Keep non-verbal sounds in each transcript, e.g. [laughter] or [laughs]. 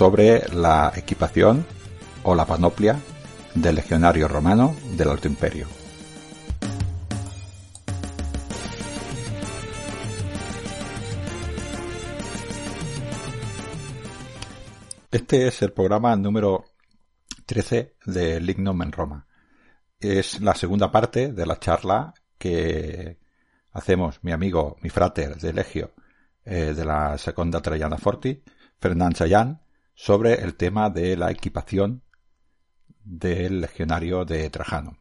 sobre la equipación o la panoplia del legionario romano del Alto Imperio. Este es el programa número 13 de Lignum en Roma. Es la segunda parte de la charla que hacemos mi amigo, mi frater de Legio, eh, de la Segunda Traiana Forti, Fernand Sayan, sobre el tema de la equipación del legionario de Trajano.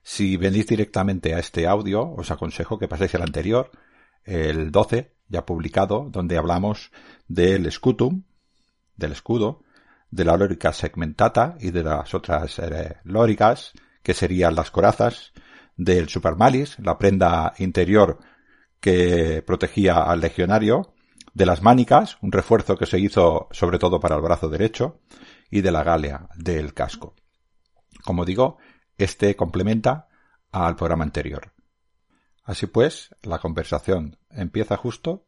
Si venís directamente a este audio, os aconsejo que paséis al anterior, el 12, ya publicado, donde hablamos del scutum, del escudo, de la lórica segmentata y de las otras eh, lóricas, que serían las corazas, del supermalis, la prenda interior que protegía al legionario, de las mánicas, un refuerzo que se hizo sobre todo para el brazo derecho, y de la galea del casco. Como digo, este complementa al programa anterior. Así pues, la conversación empieza justo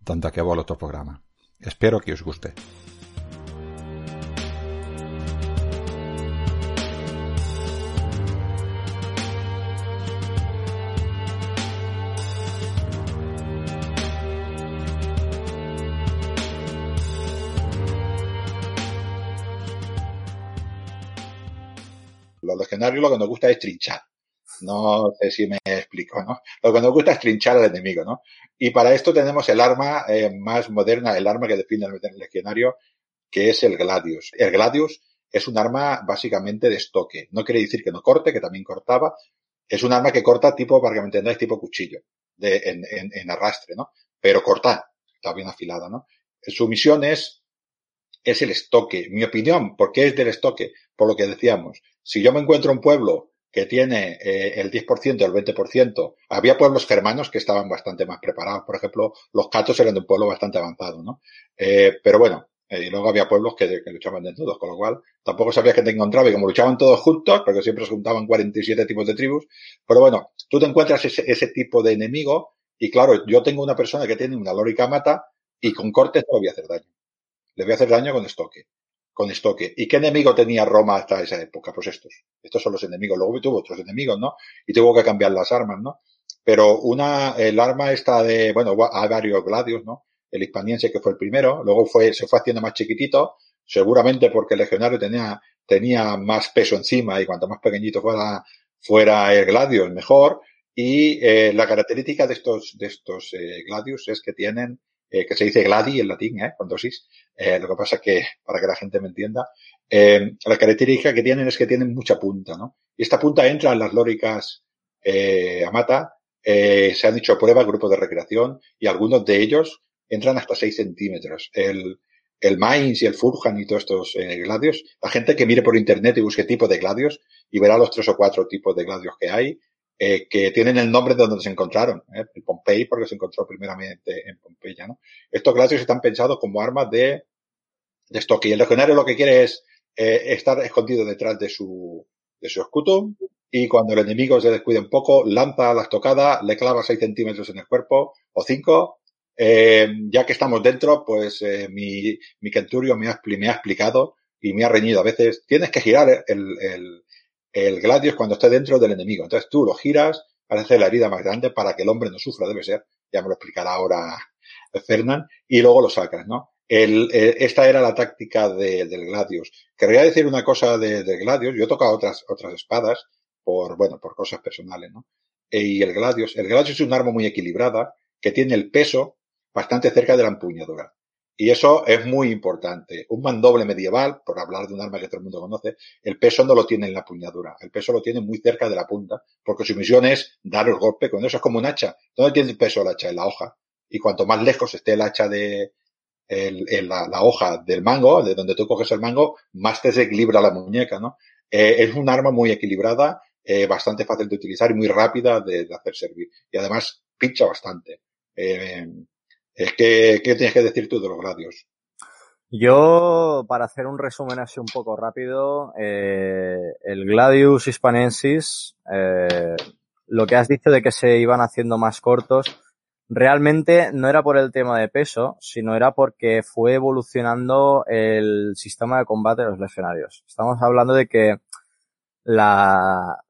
donde acabó el otro programa. Espero que os guste. Los legionarios lo que nos gusta es trinchar. No sé si me explico, ¿no? Lo que nos gusta es trinchar al enemigo, ¿no? Y para esto tenemos el arma eh, más moderna, el arma que define al legionario, que es el gladius. El gladius es un arma básicamente de estoque. No quiere decir que no corte, que también cortaba. Es un arma que corta tipo, para que me entendáis, tipo cuchillo, de, en, en, en arrastre, ¿no? Pero corta, está bien afilada, ¿no? Su misión es, es el estoque. Mi opinión, ¿por qué es del estoque? Por lo que decíamos. Si yo me encuentro un pueblo que tiene eh, el 10%, el 20%, había pueblos germanos que estaban bastante más preparados. Por ejemplo, los catos eran de un pueblo bastante avanzado, ¿no? Eh, pero bueno, eh, y luego había pueblos que, luchaban de todos, con lo cual tampoco sabías que te encontraba y como luchaban todos juntos, porque siempre se juntaban 47 tipos de tribus, pero bueno, tú te encuentras ese, ese tipo de enemigo y claro, yo tengo una persona que tiene una lórica mata y con cortes no voy a hacer daño. Le voy a hacer daño con estoque. Con estoque. ¿Y qué enemigo tenía Roma hasta esa época? Pues estos. Estos son los enemigos. Luego tuvo otros enemigos, ¿no? Y tuvo que cambiar las armas, ¿no? Pero una, el arma esta de, bueno, hay varios gladios, ¿no? El hispaniense que fue el primero, luego fue, se fue haciendo más chiquitito, seguramente porque el legionario tenía, tenía más peso encima y cuanto más pequeñito fuera, fuera el gladius, mejor. Y eh, la característica de estos, de estos eh, gladius es que tienen, eh, que se dice gladi en latín, ¿eh? con dosis. Eh, lo que pasa es que, para que la gente me entienda, eh, la característica que tienen es que tienen mucha punta, ¿no? Y esta punta entra en las lóricas eh, Amata, eh, se han hecho pruebas, grupos de recreación, y algunos de ellos entran hasta 6 centímetros. El, el Mainz y el Furhan y todos estos eh, gladios, la gente que mire por internet y busque tipo de gladios y verá los tres o cuatro tipos de gladios que hay, eh, que tienen el nombre de donde se encontraron, ¿eh? el Pompey porque se encontró primeramente en Pompeya, ¿no? Estos gladios están pensados como armas de, de estoque y el legionario lo que quiere es eh, estar escondido detrás de su, de su escudo y cuando el enemigo se descuide un poco, lanza la estocada, le clava 6 centímetros en el cuerpo o 5 eh, ya que estamos dentro, pues eh, mi, mi me ha, me ha, explicado y me ha reñido a veces, tienes que girar el, el, el gladius cuando esté dentro del enemigo. Entonces tú lo giras para hacer la herida más grande para que el hombre no sufra, debe ser, ya me lo explicará ahora Fernand, y luego lo sacas, ¿no? El, eh, esta era la táctica de, del gladius. Querría decir una cosa de, del gladius, yo he tocado otras, otras espadas por, bueno, por cosas personales, ¿no? Y el gladius, el gladius es un arma muy equilibrada que tiene el peso bastante cerca de la empuñadura. Y eso es muy importante. Un mandoble medieval, por hablar de un arma que todo el mundo conoce, el peso no lo tiene en la empuñadura. El peso lo tiene muy cerca de la punta, porque su misión es dar el golpe con eso. Es como un hacha. ¿Dónde tiene el peso el hacha? En la hoja. Y cuanto más lejos esté el hacha de, el, la, hoja del mango, de donde tú coges el mango, más te desequilibra la muñeca, ¿no? Eh, es un arma muy equilibrada, eh, bastante fácil de utilizar y muy rápida de, de hacer servir. Y además pincha bastante. Eh, ¿qué, ¿Qué tienes que decir tú de los gladios? Yo, para hacer un resumen así un poco rápido, eh, el Gladius hispanensis, eh, lo que has dicho de que se iban haciendo más cortos, realmente no era por el tema de peso, sino era porque fue evolucionando el sistema de combate de los legionarios. Estamos hablando de que la,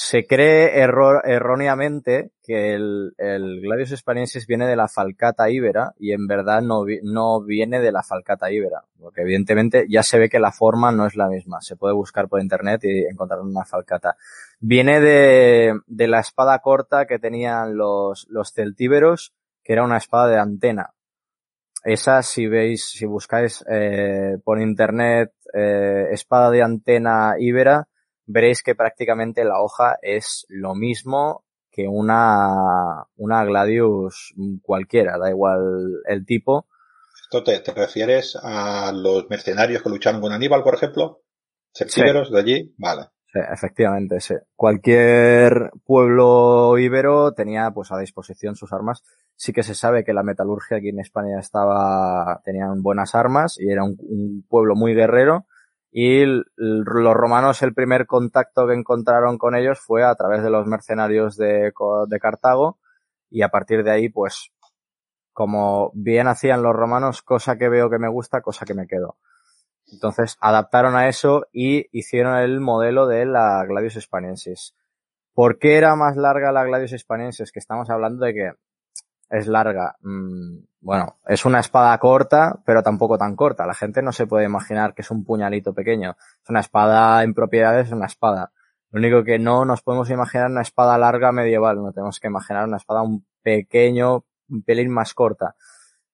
se cree erróneamente que el, el Gladius Hispaniensis viene de la falcata íbera y en verdad no, no viene de la falcata íbera, porque evidentemente ya se ve que la forma no es la misma. Se puede buscar por internet y encontrar una falcata. Viene de, de la espada corta que tenían los, los celtíberos, que era una espada de antena. Esa, si veis, si buscáis eh, por internet eh, espada de antena íbera, veréis que prácticamente la hoja es lo mismo que una, una Gladius cualquiera, da igual el tipo. ¿Esto te, te refieres a los mercenarios que lucharon con Aníbal, por ejemplo? ¿Septíberos sí. de allí? Vale. Sí, efectivamente, sí. Cualquier pueblo íbero tenía pues a disposición sus armas. Sí que se sabe que la metalurgia aquí en España estaba, tenían buenas armas y era un, un pueblo muy guerrero y los romanos el primer contacto que encontraron con ellos fue a través de los mercenarios de, Cartago y a partir de ahí pues como bien hacían los romanos, cosa que veo que me gusta, cosa que me quedo. Entonces adaptaron a eso y hicieron el modelo de la Gladius Hispaniensis. ¿Por qué era más larga la Gladius Hispaniensis? Que estamos hablando de que es larga. Mm, bueno, es una espada corta, pero tampoco tan corta. La gente no se puede imaginar que es un puñalito pequeño. Es una espada en propiedades, es una espada. Lo único que no nos podemos imaginar una espada larga medieval. No tenemos que imaginar una espada un pequeño, un pelín más corta.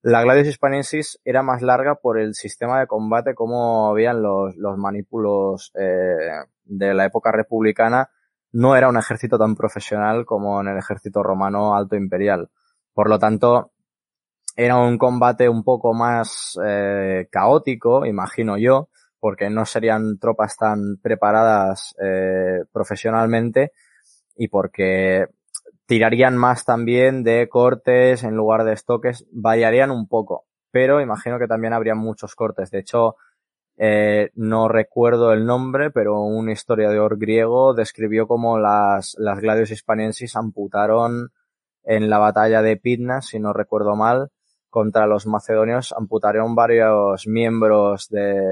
La Gladius Hispanensis era más larga por el sistema de combate como habían los, los manípulos eh, de la época republicana. No era un ejército tan profesional como en el ejército romano alto imperial. Por lo tanto, era un combate un poco más eh, caótico, imagino yo, porque no serían tropas tan preparadas eh, profesionalmente y porque tirarían más también de cortes en lugar de estoques, variarían un poco, pero imagino que también habría muchos cortes. De hecho, eh, no recuerdo el nombre, pero un historiador griego describió como las, las gladios hispanensis amputaron en la batalla de Pidna, si no recuerdo mal, contra los macedonios amputaron varios miembros de,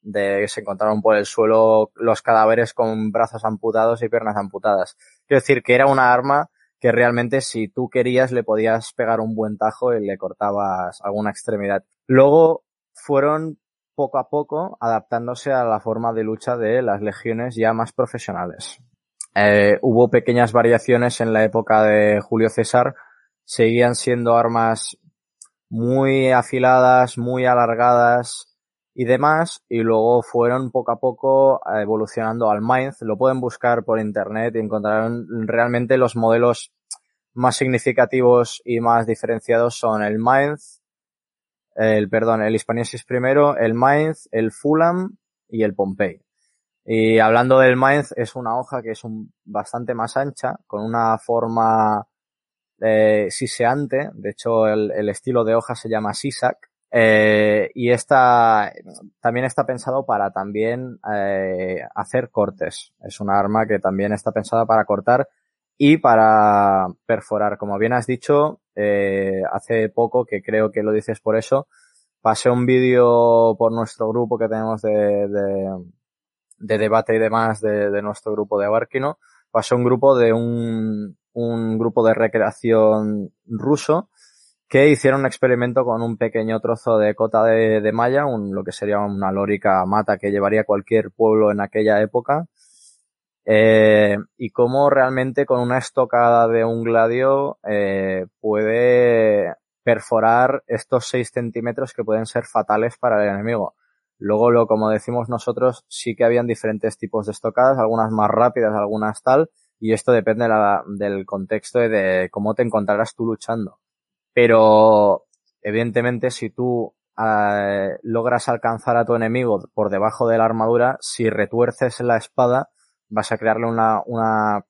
de se encontraron por el suelo los cadáveres con brazos amputados y piernas amputadas. Quiero decir que era una arma que realmente si tú querías le podías pegar un buen tajo y le cortabas alguna extremidad. Luego fueron poco a poco adaptándose a la forma de lucha de las legiones ya más profesionales. Eh, hubo pequeñas variaciones en la época de Julio César, seguían siendo armas muy afiladas, muy alargadas y demás, y luego fueron poco a poco evolucionando al Mainz. Lo pueden buscar por internet y encontrarán realmente los modelos más significativos y más diferenciados son el Mainz, el, perdón, el Hispaniensis primero, el Mainz, el Fulham y el Pompey. Y hablando del Mainz, es una hoja que es un, bastante más ancha, con una forma eh, siseante. De hecho, el, el, estilo de hoja se llama sisac. Eh, y esta también está pensado para también eh, hacer cortes. Es una arma que también está pensada para cortar y para perforar. Como bien has dicho, eh, hace poco, que creo que lo dices por eso, pasé un vídeo por nuestro grupo que tenemos de, de de debate y demás de, de nuestro grupo de Abarquino, pasó un grupo de un, un grupo de recreación ruso que hicieron un experimento con un pequeño trozo de cota de, de malla, un, lo que sería una lórica mata que llevaría cualquier pueblo en aquella época, eh, y cómo realmente con una estocada de un gladio eh, puede perforar estos 6 centímetros que pueden ser fatales para el enemigo. Luego, lo, como decimos nosotros, sí que habían diferentes tipos de estocadas, algunas más rápidas, algunas tal, y esto depende de la, del contexto y de cómo te encontrarás tú luchando. Pero, evidentemente, si tú eh, logras alcanzar a tu enemigo por debajo de la armadura, si retuerces la espada, vas a crearle una, una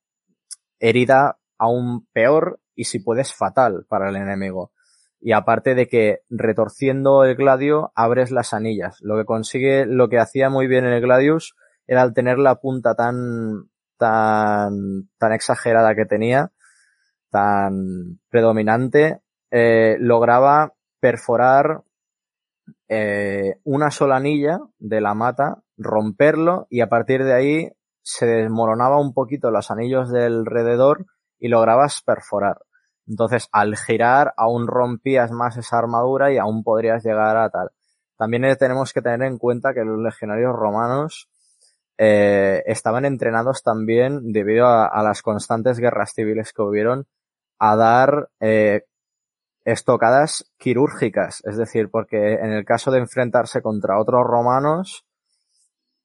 herida aún peor y si puedes fatal para el enemigo. Y aparte de que retorciendo el gladio abres las anillas. Lo que consigue, lo que hacía muy bien el gladius era al tener la punta tan, tan, tan exagerada que tenía, tan predominante, eh, lograba perforar eh, una sola anilla de la mata, romperlo y a partir de ahí se desmoronaba un poquito los anillos del y lograbas perforar. Entonces, al girar, aún rompías más esa armadura y aún podrías llegar a tal. También tenemos que tener en cuenta que los legionarios romanos eh, estaban entrenados también debido a, las constantes guerras civiles que hubieron a dar eh, estocadas quirúrgicas, es decir, porque en el caso de enfrentarse contra otros romanos,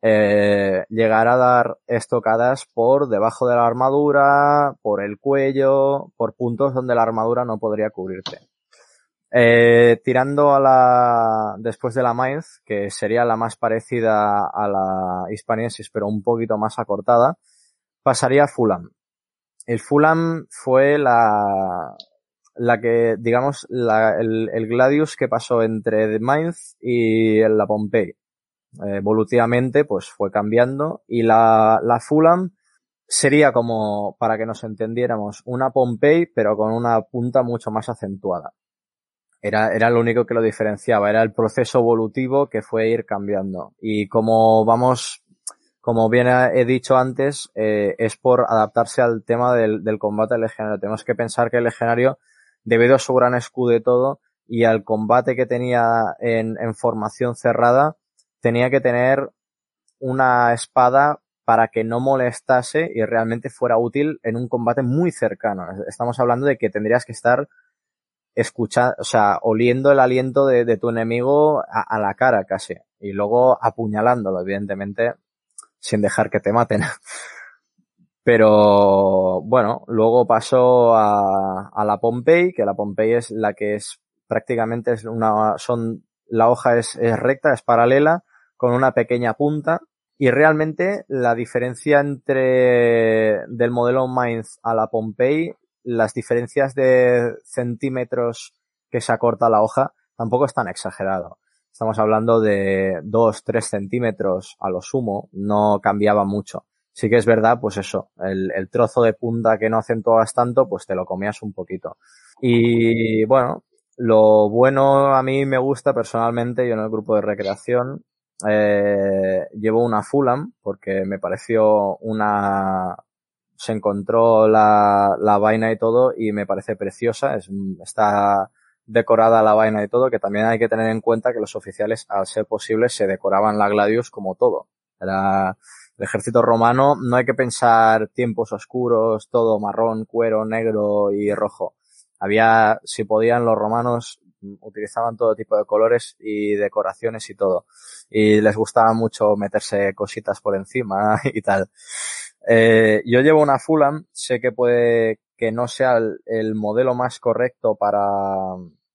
eh, llegar a dar estocadas por debajo de la armadura, por el cuello, por puntos donde la armadura no podría cubrirte. Eh, tirando a la, después de la Mainz, que sería la más parecida a la Hispaniensis, pero un poquito más acortada, pasaría a Fulham. El Fulham fue la, la que, digamos, la, el, el, Gladius que pasó entre Mainz y la Pompey. Eh, evolutivamente, pues fue cambiando y la, la Fulham sería como, para que nos entendiéramos, una Pompey, pero con una punta mucho más acentuada. Era, era lo único que lo diferenciaba, era el proceso evolutivo que fue ir cambiando. Y como vamos, como bien he dicho antes, eh, es por adaptarse al tema del, del combate legionario. Tenemos que pensar que el legionario debido a su gran escudo y todo, y al combate que tenía en, en formación cerrada, tenía que tener una espada para que no molestase y realmente fuera útil en un combate muy cercano. Estamos hablando de que tendrías que estar escuchando, o sea, oliendo el aliento de, tu enemigo a, la cara casi y luego apuñalándolo, evidentemente, sin dejar que te maten. [laughs] Pero bueno, luego pasó a, a la Pompey, que la Pompey es la que es prácticamente es una, son, la hoja es recta, es paralela, con una pequeña punta. Y realmente la diferencia entre del modelo Mainz a la Pompey, las diferencias de centímetros que se acorta la hoja, tampoco es tan exagerado. Estamos hablando de 2, 3 centímetros a lo sumo, no cambiaba mucho sí que es verdad, pues eso, el, el trozo de punta que no acentuabas tanto, pues te lo comías un poquito. Y bueno, lo bueno a mí me gusta personalmente, yo en el grupo de recreación, eh, llevo una Fulham porque me pareció una, se encontró la, la vaina y todo y me parece preciosa, es, está decorada la vaina y todo, que también hay que tener en cuenta que los oficiales, al ser posible, se decoraban la Gladius como todo. Era, el ejército romano no hay que pensar tiempos oscuros, todo marrón, cuero, negro y rojo. Había, si podían, los romanos utilizaban todo tipo de colores y decoraciones y todo. Y les gustaba mucho meterse cositas por encima [laughs] y tal. Eh, yo llevo una Fulham, sé que puede que no sea el, el, modelo más correcto para,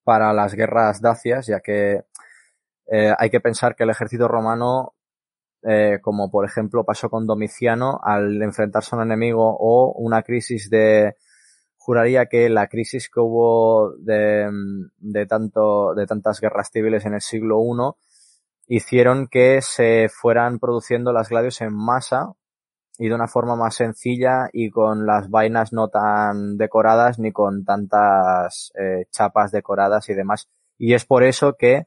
para las guerras dacias, ya que eh, hay que pensar que el ejército romano eh, como por ejemplo pasó con Domiciano al enfrentarse a un enemigo o una crisis de juraría que la crisis que hubo de, de tanto de tantas guerras civiles en el siglo I hicieron que se fueran produciendo las gladios en masa y de una forma más sencilla y con las vainas no tan decoradas ni con tantas eh, chapas decoradas y demás. Y es por eso que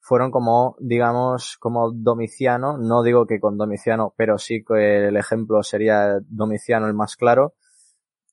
fueron como, digamos, como Domiciano, no digo que con Domiciano, pero sí que el ejemplo sería Domiciano el más claro,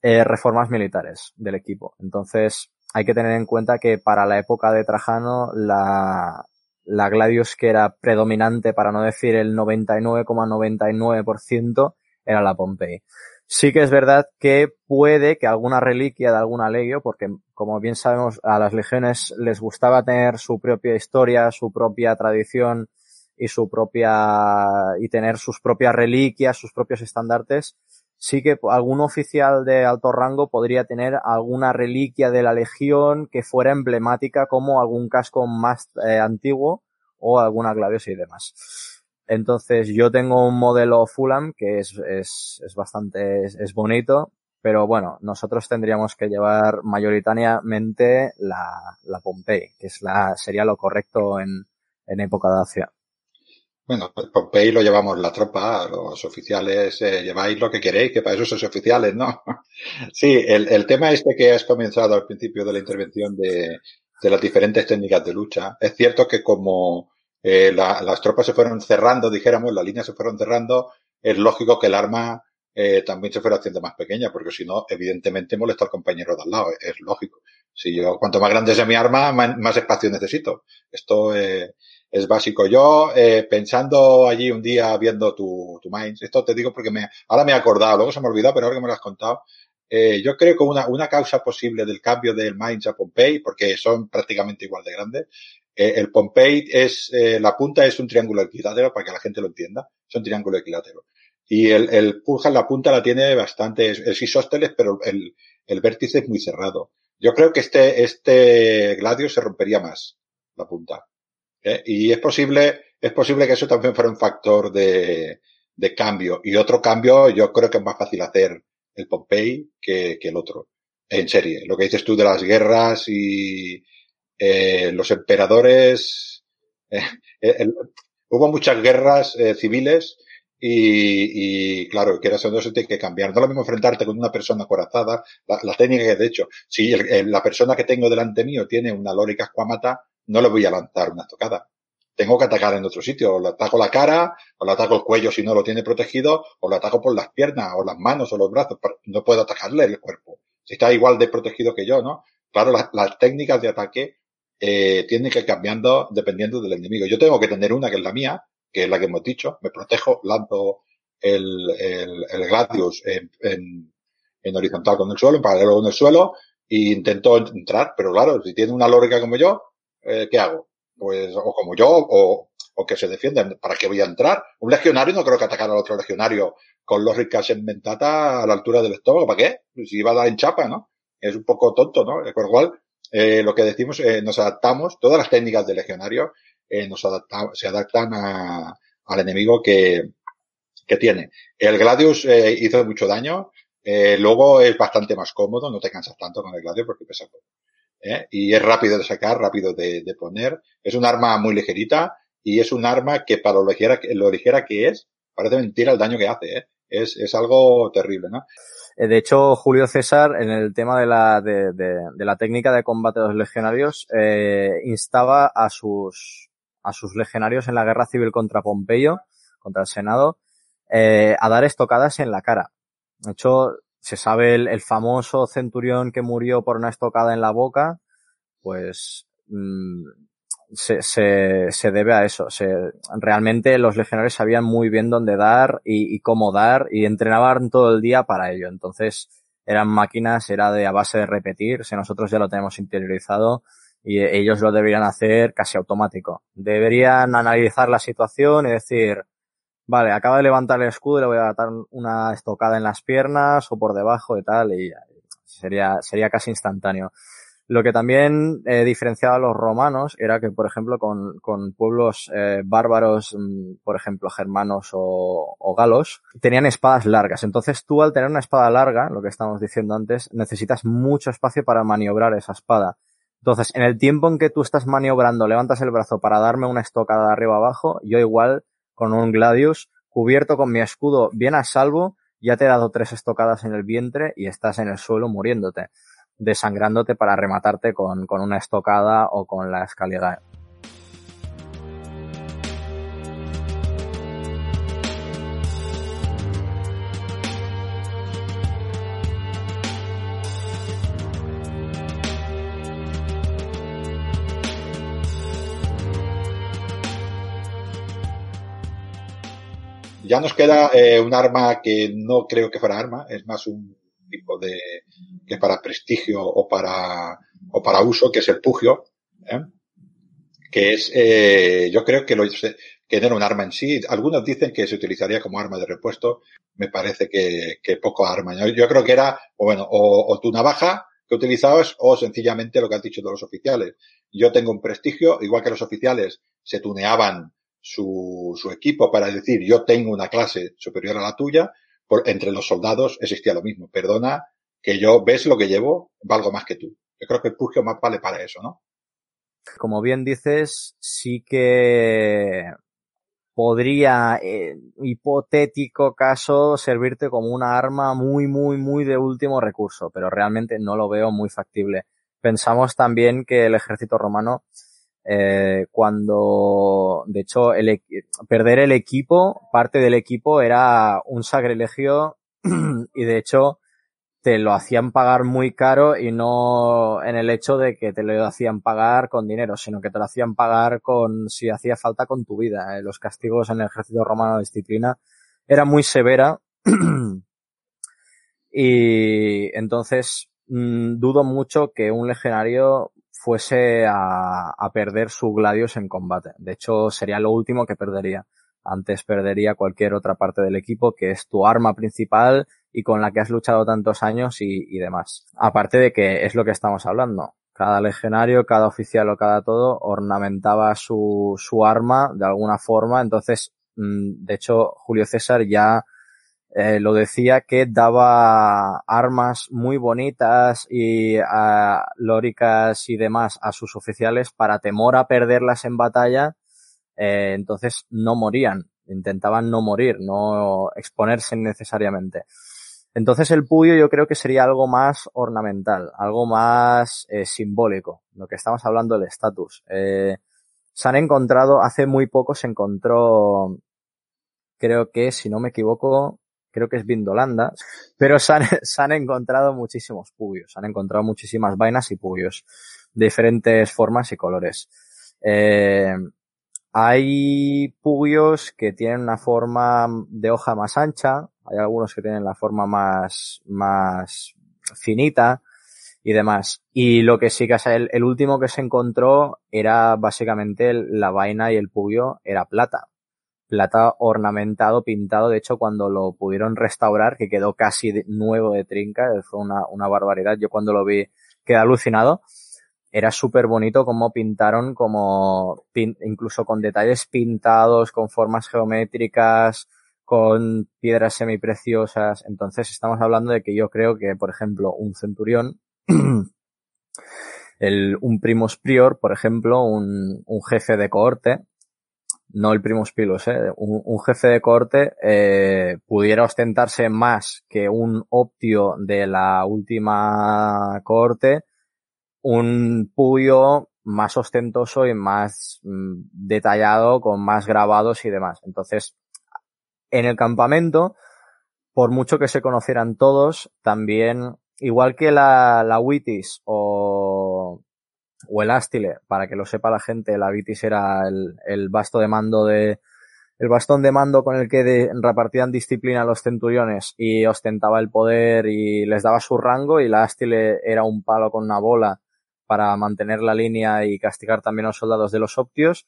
eh, reformas militares del equipo. Entonces, hay que tener en cuenta que para la época de Trajano, la, la Gladius que era predominante, para no decir el 99,99%, era la Pompey. Sí que es verdad que puede que alguna reliquia de alguna legio, porque como bien sabemos a las legiones les gustaba tener su propia historia, su propia tradición y su propia y tener sus propias reliquias, sus propios estandartes, sí que algún oficial de alto rango podría tener alguna reliquia de la legión que fuera emblemática como algún casco más eh, antiguo o alguna glaviosa y demás. Entonces yo tengo un modelo Fulham que es, es, es bastante, es, bonito, pero bueno, nosotros tendríamos que llevar mayoritariamente la, la Pompey, que es la, sería lo correcto en, en época de acción. Bueno, pues Pompey lo llevamos la tropa, los oficiales eh, lleváis lo que queréis, que para eso sois oficiales, ¿no? [laughs] sí, el, el, tema este que has comenzado al principio de la intervención de, de las diferentes técnicas de lucha, es cierto que como eh, la, las tropas se fueron cerrando, dijéramos, las líneas se fueron cerrando, es lógico que el arma eh, también se fuera haciendo más pequeña, porque si no, evidentemente molesta al compañero de al lado, es, lógico. Si yo, cuanto más grande sea mi arma, más, más espacio necesito. Esto eh, es básico. Yo, eh, pensando allí un día viendo tu, tu Minds, esto te digo porque me, ahora me he acordado, luego se me ha olvidado, pero ahora que me lo has contado, eh, yo creo que una, una causa posible del cambio del Mainz a Pompey, porque son prácticamente igual de grandes, eh, el Pompey es, eh, la punta es un triángulo equilátero, para que la gente lo entienda, es un triángulo equilátero. Y el, el Puljan, la punta la tiene bastante, es isósteles, pero el, el vértice es muy cerrado. Yo creo que este, este gladio se rompería más, la punta. ¿Eh? Y es posible, es posible que eso también fuera un factor de, de cambio. Y otro cambio, yo creo que es más fácil hacer el Pompey que, que el otro. En serie. Lo que dices tú de las guerras y eh, los emperadores, [laughs] eh, hubo muchas guerras eh, civiles y, y, claro, que eso no se tiene que cambiar. No es lo mismo enfrentarte con una persona corazada, la, la técnica que de hecho, si el, la persona que tengo delante mío tiene una lórica escuamata, no le voy a lanzar una tocada. Tengo que atacar en otro sitio. O le ataco la cara, o le ataco el cuello si no lo tiene protegido, o le ataco por las piernas, o las manos, o los brazos. No puedo atacarle el cuerpo. Si está igual de protegido que yo, ¿no? Claro, las, las técnicas de ataque eh, tienen que ir cambiando dependiendo del enemigo. Yo tengo que tener una que es la mía, que es la que hemos dicho. Me protejo, lanzo el, el, el Gladius en, en, en horizontal con el suelo, en paralelo con el suelo, e intento entrar, pero claro, si tiene una lógica como yo, eh, ¿qué hago? Pues, o como yo, o, o que se defienden. ¿Para qué voy a entrar? Un legionario no creo que atacar al otro legionario con lógicas en mentata a la altura del estómago. ¿Para qué? Si va a dar en chapa, ¿no? Es un poco tonto, ¿no? Por igual, eh, lo que decimos, eh, nos adaptamos, todas las técnicas de legionario eh, nos adapta, se adaptan a, al enemigo que, que tiene. El Gladius eh, hizo mucho daño, eh, luego es bastante más cómodo, no te cansas tanto con el Gladius porque pesa poco. ¿Eh? y es rápido de sacar, rápido de, de, poner. Es un arma muy ligerita y es un arma que para lo ligera, lo ligera que es, parece mentira el daño que hace. ¿eh? Es, es algo terrible, ¿no? Eh, de hecho, Julio César, en el tema de la, de, de, de la técnica de combate de los legionarios, eh, instaba a sus, a sus legionarios en la guerra civil contra Pompeyo, contra el Senado, eh, a dar estocadas en la cara. De hecho, se sabe el, el, famoso centurión que murió por una estocada en la boca, pues mmm, se, se, se, debe a eso. Se, realmente los legionarios sabían muy bien dónde dar y, y, cómo dar y entrenaban todo el día para ello. Entonces eran máquinas, era de a base de repetir, si nosotros ya lo tenemos interiorizado y ellos lo deberían hacer casi automático. Deberían analizar la situación y decir, vale, acaba de levantar el escudo y le voy a dar una estocada en las piernas o por debajo y tal, y sería, sería casi instantáneo. Lo que también eh, diferenciaba a los romanos era que, por ejemplo, con, con pueblos eh, bárbaros, mm, por ejemplo, germanos o, o, galos, tenían espadas largas. Entonces tú al tener una espada larga, lo que estábamos diciendo antes, necesitas mucho espacio para maniobrar esa espada. Entonces, en el tiempo en que tú estás maniobrando, levantas el brazo para darme una estocada de arriba abajo, yo igual con un gladius cubierto con mi escudo bien a salvo, ya te he dado tres estocadas en el vientre y estás en el suelo muriéndote, desangrándote para rematarte con, con una estocada o con la escalera. Ya nos queda eh, un arma que no creo que fuera arma, es más un tipo de que para prestigio o para o para uso, que es el pugio, ¿eh? que es eh, yo creo que lo que no era un arma en sí. Algunos dicen que se utilizaría como arma de repuesto. Me parece que, que poco arma. Yo, creo que era, o bueno, o, tu navaja que utilizabas o sencillamente lo que has dicho de los oficiales. Yo tengo un prestigio, igual que los oficiales se tuneaban su, su equipo para decir yo tengo una clase superior a la tuya, por, entre los soldados existía lo mismo. Perdona que yo ves lo que llevo, valgo más que tú. Yo creo que el pugio más vale para eso, ¿no? Como bien dices, sí que podría, en hipotético caso, servirte como una arma muy, muy, muy de último recurso, pero realmente no lo veo muy factible. Pensamos también que el ejército romano, eh, cuando, de hecho, el, perder el equipo, parte del equipo era un sacrilegio [clears throat] y de hecho te lo hacían pagar muy caro y no en el hecho de que te lo hacían pagar con dinero, sino que te lo hacían pagar con, si hacía falta, con tu vida. Eh, los castigos en el ejército romano de disciplina era muy severa [clears throat] y entonces mm, dudo mucho que un legionario fuese a, a perder su gladios en combate. De hecho, sería lo último que perdería. Antes perdería cualquier otra parte del equipo que es tu arma principal y con la que has luchado tantos años y, demás. Aparte de que es lo que estamos hablando. Cada legionario, cada oficial o cada todo ornamentaba su, su arma de alguna forma. Entonces, mm, de hecho, Julio César ya eh, lo decía que daba armas muy bonitas y lóricas y demás a sus oficiales para temor a perderlas en batalla. Eh, entonces no morían, intentaban no morir, no exponerse necesariamente. Entonces el puyo yo creo que sería algo más ornamental, algo más eh, simbólico, lo que estamos hablando del estatus. Se han encontrado, hace muy poco se encontró, creo que, si no me equivoco, creo que es Vindolanda, pero se han, [laughs] han encontrado muchísimos puyos, se han encontrado muchísimas vainas y de diferentes formas y colores. Eh, hay puyos que tienen una forma de hoja más ancha, hay algunos que tienen la forma más, más finita y demás. Y lo que sí que el, el último que se encontró era básicamente la vaina y el puyo era plata. Plata ornamentado, pintado. De hecho, cuando lo pudieron restaurar, que quedó casi nuevo de trinca, fue una, una barbaridad. Yo cuando lo vi quedé alucinado era súper bonito como pintaron como incluso con detalles pintados, con formas geométricas, con piedras semipreciosas. Entonces estamos hablando de que yo creo que, por ejemplo, un centurión, [clears throat] el, un primus prior, por ejemplo, un, un jefe de cohorte, no el primus pilus, eh, un, un, jefe de corte eh, pudiera ostentarse más que un optio de la última corte un puyo más ostentoso y más mm, detallado, con más grabados y demás. Entonces, en el campamento, por mucho que se conocieran todos, también, igual que la, la Witis o, o el Astile, para que lo sepa la gente, la Witis era el, el basto de mando de, el bastón de mando con el que repartían disciplina a los centuriones y ostentaba el poder y les daba su rango y la Astile era un palo con una bola para mantener la línea y castigar también a los soldados de los optios,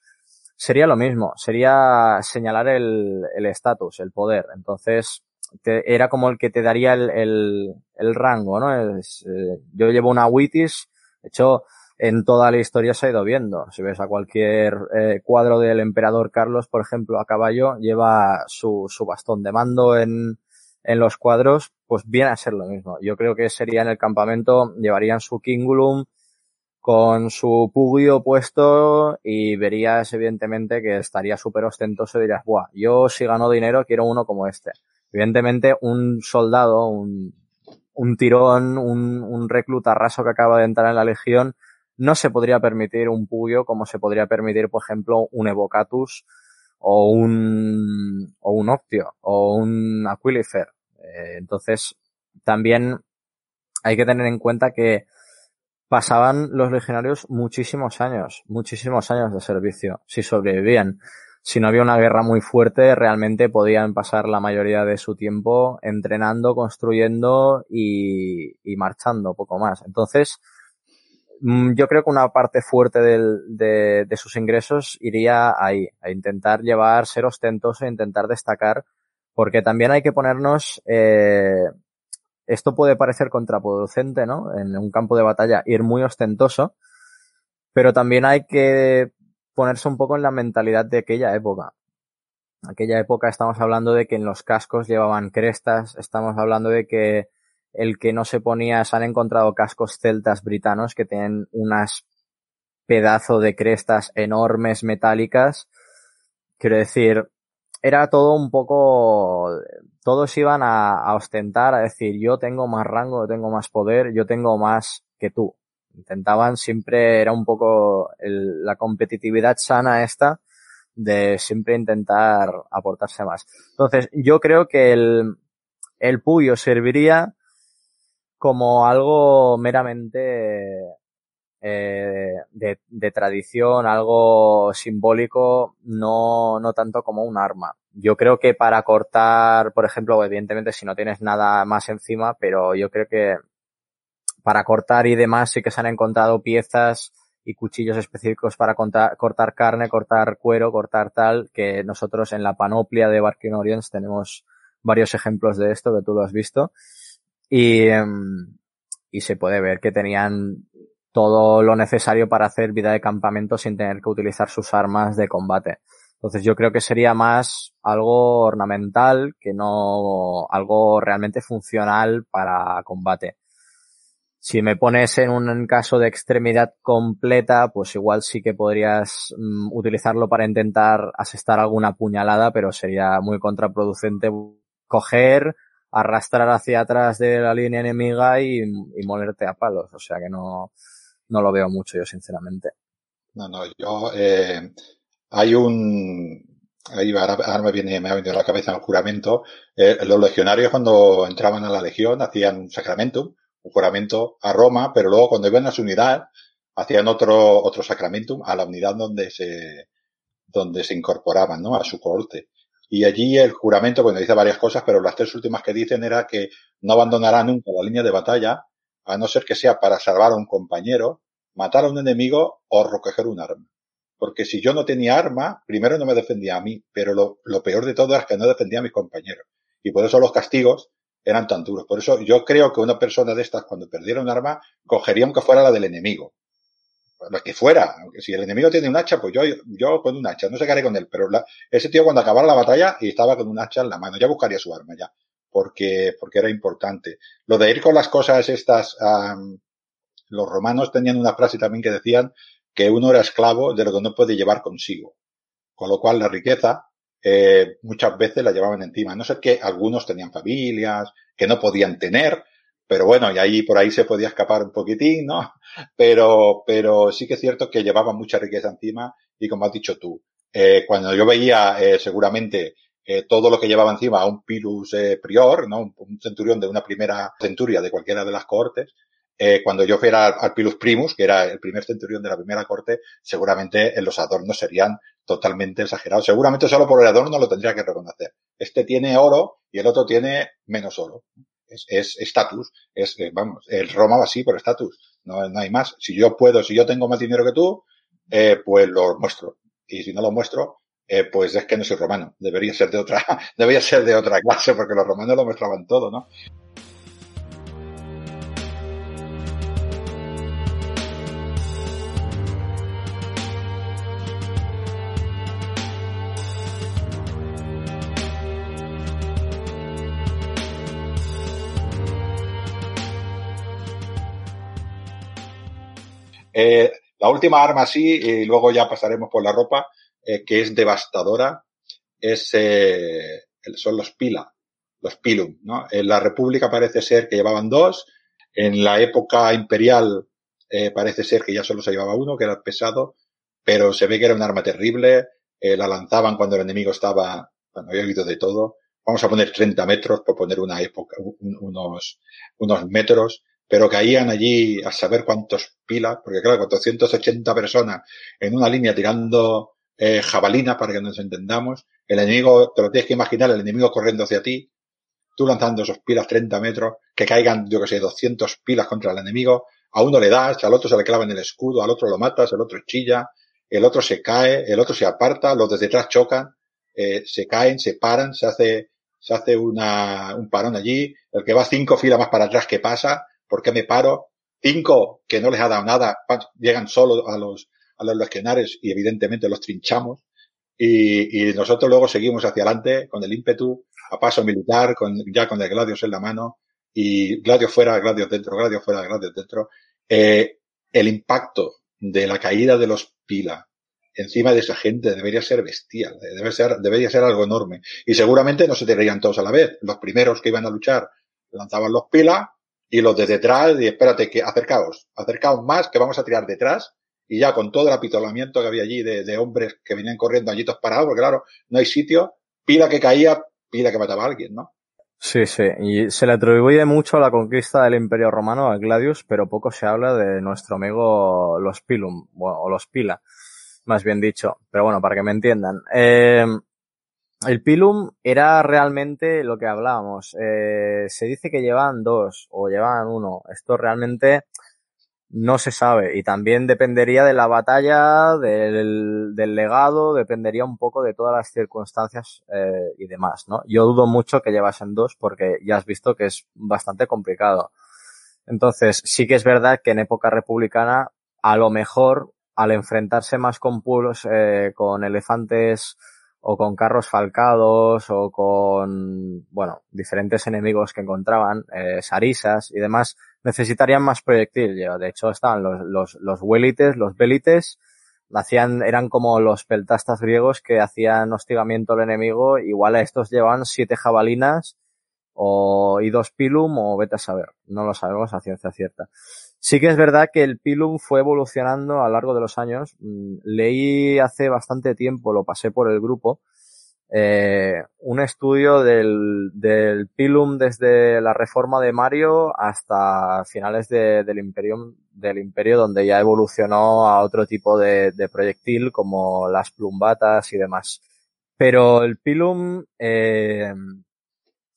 sería lo mismo, sería señalar el estatus, el, poder. Entonces, era como el que te daría el, el, el rango, ¿no? Es, eh, yo llevo una Witis, de hecho, en toda la historia se ha ido viendo. Si ves a cualquier eh, cuadro del emperador Carlos, por ejemplo, a caballo, lleva su, su bastón de mando en, en los cuadros, pues viene a ser lo mismo. Yo creo que sería en el campamento, llevarían su kingulum, con su pugio puesto y verías evidentemente que estaría súper ostentoso y dirías, buah, yo si gano dinero quiero uno como este. Evidentemente un soldado, un, un tirón, un, un recluta raso que acaba de entrar en la legión, no se podría permitir un pugio como se podría permitir, por ejemplo, un evocatus o un, o un optio o un aquilifer. Eh, entonces, también hay que tener en cuenta que pasaban los legionarios muchísimos años, muchísimos años de servicio, si sobrevivían. Si no había una guerra muy fuerte, realmente podían pasar la mayoría de su tiempo entrenando, construyendo y, y marchando, poco más. Entonces, yo creo que una parte fuerte de, de, sus ingresos iría ahí, a intentar llevar, ser ostentoso e intentar destacar, porque también hay que ponernos, eh, esto puede parecer contraproducente, ¿no? En un campo de batalla ir muy ostentoso, pero también hay que ponerse un poco en la mentalidad de aquella época. Aquella época estamos hablando de que en los cascos llevaban crestas, estamos hablando de que el que no se ponía, se han encontrado cascos celtas britanos que tienen unas pedazo de crestas enormes metálicas. Quiero decir, era todo un poco, todos iban a, ostentar, a decir, yo tengo más rango, yo tengo más poder, yo tengo más que tú. Intentaban siempre, era un poco la competitividad sana esta de siempre intentar aportarse más. Entonces, yo creo que el, el Puyo serviría como algo meramente eh, de, de, tradición, algo simbólico, no, no tanto como un arma. Yo creo que para cortar, por ejemplo, evidentemente si no tienes nada más encima, pero yo creo que para cortar y demás sí que se han encontrado piezas y cuchillos específicos para cortar, carne, cortar cuero, cortar tal, que nosotros en la panoplia de Barking Orients tenemos varios ejemplos de esto que tú lo has visto. Y, em, y se puede ver que tenían todo lo necesario para hacer vida de campamento sin tener que utilizar sus armas de combate. Entonces yo creo que sería más algo ornamental que no algo realmente funcional para combate. Si me pones en un caso de extremidad completa, pues igual sí que podrías mm, utilizarlo para intentar asestar alguna puñalada, pero sería muy contraproducente coger, arrastrar hacia atrás de la línea enemiga y, y molerte a palos. O sea que no, no lo veo mucho yo, sinceramente. No, no, yo, eh, hay un, ahí ahora, me viene, me ha venido a la cabeza un juramento. Eh, los legionarios cuando entraban a la legión hacían un sacramentum, un juramento a Roma, pero luego cuando iban a su unidad hacían otro, otro sacramentum a la unidad donde se, donde se incorporaban, ¿no? A su corte. Y allí el juramento, bueno, dice varias cosas, pero las tres últimas que dicen era que no abandonará nunca la línea de batalla, a no ser que sea para salvar a un compañero, matar a un enemigo o recoger un arma. Porque si yo no tenía arma, primero no me defendía a mí, pero lo, lo peor de todo es que no defendía a mis compañeros. Y por eso los castigos eran tan duros. Por eso yo creo que una persona de estas, cuando perdiera un arma, cogería aunque fuera la del enemigo lo que fuera, si el enemigo tiene un hacha, pues yo, yo con un hacha, no sé qué haré con él, pero la, ese tío cuando acabara la batalla y estaba con un hacha en la mano, ya buscaría su arma ya, porque, porque era importante. Lo de ir con las cosas estas, um, los romanos tenían una frase también que decían que uno era esclavo de lo que no puede llevar consigo. Con lo cual la riqueza, eh, muchas veces la llevaban encima. No sé que algunos tenían familias, que no podían tener, pero bueno, y ahí por ahí se podía escapar un poquitín, ¿no? [laughs] Pero, pero sí que es cierto que llevaba mucha riqueza encima y como has dicho tú, eh, cuando yo veía eh, seguramente eh, todo lo que llevaba encima a un pilus prior, ¿no? Un, centurión de una primera centuria de cualquiera de las cohortes, cuando yo fuera al, al, pilus primus, que era el primer centurión de la primera corte, seguramente en los adornos serían totalmente exagerados. Seguramente solo por el adorno lo tendría que reconocer. Este tiene oro y el otro tiene menos oro es estatus, es, es, vamos, el Roma va así por estatus, no, no hay más. Si yo puedo, si yo tengo más dinero que tú, eh, pues lo muestro. Y si no lo muestro, eh, pues es que no soy romano. Debería ser de otra, [laughs] debería ser de otra clase, porque los romanos lo mostraban todo, ¿no? Eh, la última arma sí, y luego ya pasaremos por la ropa, eh, que es devastadora, es, eh, son los pila, los pilum, ¿no? En la República parece ser que llevaban dos, en la época imperial eh, parece ser que ya solo se llevaba uno, que era pesado, pero se ve que era un arma terrible, la lanzaban cuando el enemigo estaba, bueno, había oído de todo, vamos a poner 30 metros por poner una época, un, unos, unos metros, pero caían allí a saber cuántos pilas, porque claro, 480 personas en una línea tirando eh, jabalina para que nos entendamos, el enemigo, te lo tienes que imaginar, el enemigo corriendo hacia ti, tú lanzando esos pilas 30 metros, que caigan, yo que sé, 200 pilas contra el enemigo, A uno le das, al otro se le clava en el escudo, al otro lo matas, el otro chilla, el otro se cae, el otro se aparta, los de detrás chocan, eh, se caen, se paran, se hace, se hace una, un parón allí, el que va cinco filas más para atrás, ¿qué pasa? ¿Por qué me paro? Cinco que no les ha dado nada, llegan solo a los, a legionarios y evidentemente los trinchamos. Y, nosotros luego seguimos hacia adelante con el ímpetu, a paso militar, con, ya con el Gladios en la mano, y Gladios fuera, Gladios dentro, Gladios fuera, Gladios dentro. Eh, el impacto de la caída de los Pila encima de esa gente debería ser bestial, debe ser, debería ser algo enorme. Y seguramente no se tirarían todos a la vez. Los primeros que iban a luchar lanzaban los Pila y los de detrás, y espérate que acercaos, acercaos más que vamos a tirar detrás y ya con todo el apitolamiento que había allí de, de hombres que venían corriendo allí todos parados, porque claro, no hay sitio, pila que caía, pila que mataba a alguien, ¿no? Sí, sí, y se le atribuye mucho la conquista del Imperio Romano a Gladius, pero poco se habla de nuestro amigo los Pilum, o los Pila, más bien dicho. Pero bueno, para que me entiendan. Eh, el Pilum era realmente lo que hablábamos. Eh, se dice que llevaban dos o llevaban uno. Esto realmente no se sabe. Y también dependería de la batalla, del, legado, dependería un poco de todas las circunstancias eh, y demás, ¿no? Yo dudo mucho que llevasen dos porque ya has visto que es bastante complicado. Entonces, sí que es verdad que en época republicana, a lo mejor, al enfrentarse más con pueblos, eh, con elefantes o con carros falcados o con, bueno, diferentes enemigos que encontraban, eh, sarisas y demás, necesitarían más proyectil. De hecho, estaban los, los, los huelites, los bélites, hacían, eran como los peltastas griegos que hacían hostigamiento al enemigo. Igual a estos llevaban siete jabalinas o y dos pilum o vete a saber. No lo sabemos a ciencia cierta. Sí que es verdad que el pilum fue evolucionando a lo largo de los años. Mm, leí hace bastante tiempo, lo pasé por el grupo, eh, un estudio del, Pilum desde la reforma de Mario hasta finales de, del imperio del imperio donde ya evolucionó a otro tipo de, de, proyectil como las plumbatas y demás. Pero el Pilum eh,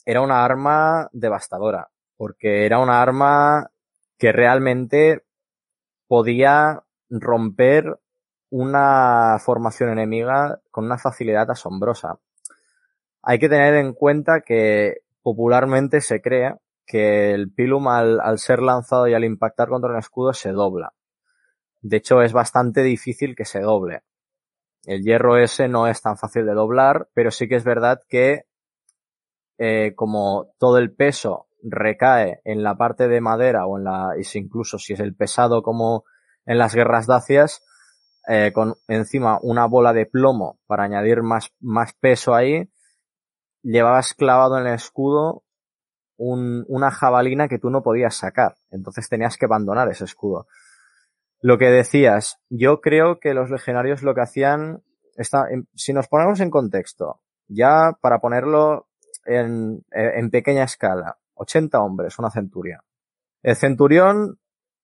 era una arma devastadora porque era una arma que realmente podía romper una formación enemiga con una facilidad asombrosa. Hay que tener en cuenta que popularmente se cree que el Pilum al, ser lanzado y al impactar contra un escudo se dobla. De hecho, es bastante difícil que se doble. El hierro ese no es tan fácil de doblar, pero sí que es verdad que eh, como todo el peso recae en la parte de madera o en la, incluso si es el pesado como en las guerras dacias, eh, con encima una bola de plomo para añadir más, más peso ahí, llevabas clavado en el escudo un, una jabalina que tú no podías sacar. Entonces tenías que abandonar ese escudo. Lo que decías, yo creo que los legionarios lo que hacían, está, si nos ponemos en contexto, ya para ponerlo en, en pequeña escala, 80 hombres, una centuria. El centurión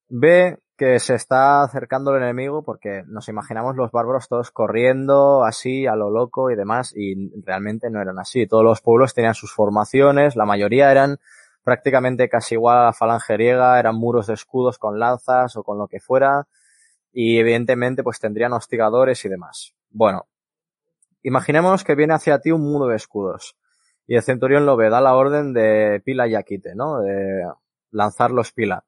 ve que se está acercando el enemigo porque nos imaginamos los bárbaros todos corriendo así a lo loco y demás y realmente no eran así. Todos los pueblos tenían sus formaciones, la mayoría eran prácticamente casi igual a la falange eran muros de escudos con lanzas o con lo que fuera y evidentemente pues tendrían hostigadores y demás. Bueno, imaginemos que viene hacia ti un muro de escudos y el centurión lo ve, da la orden de pila y aquite, ¿no? De lanzar los pila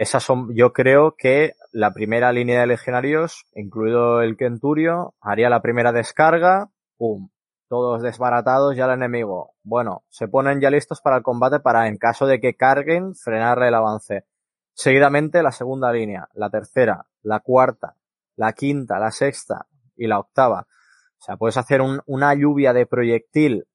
esas son, yo creo que la primera línea de legionarios, incluido el Kenturio, haría la primera descarga, pum, todos desbaratados ya el enemigo. Bueno, se ponen ya listos para el combate para, en caso de que carguen, frenarle el avance. Seguidamente la segunda línea, la tercera, la cuarta, la quinta, la sexta y la octava. O sea, puedes hacer un, una lluvia de proyectil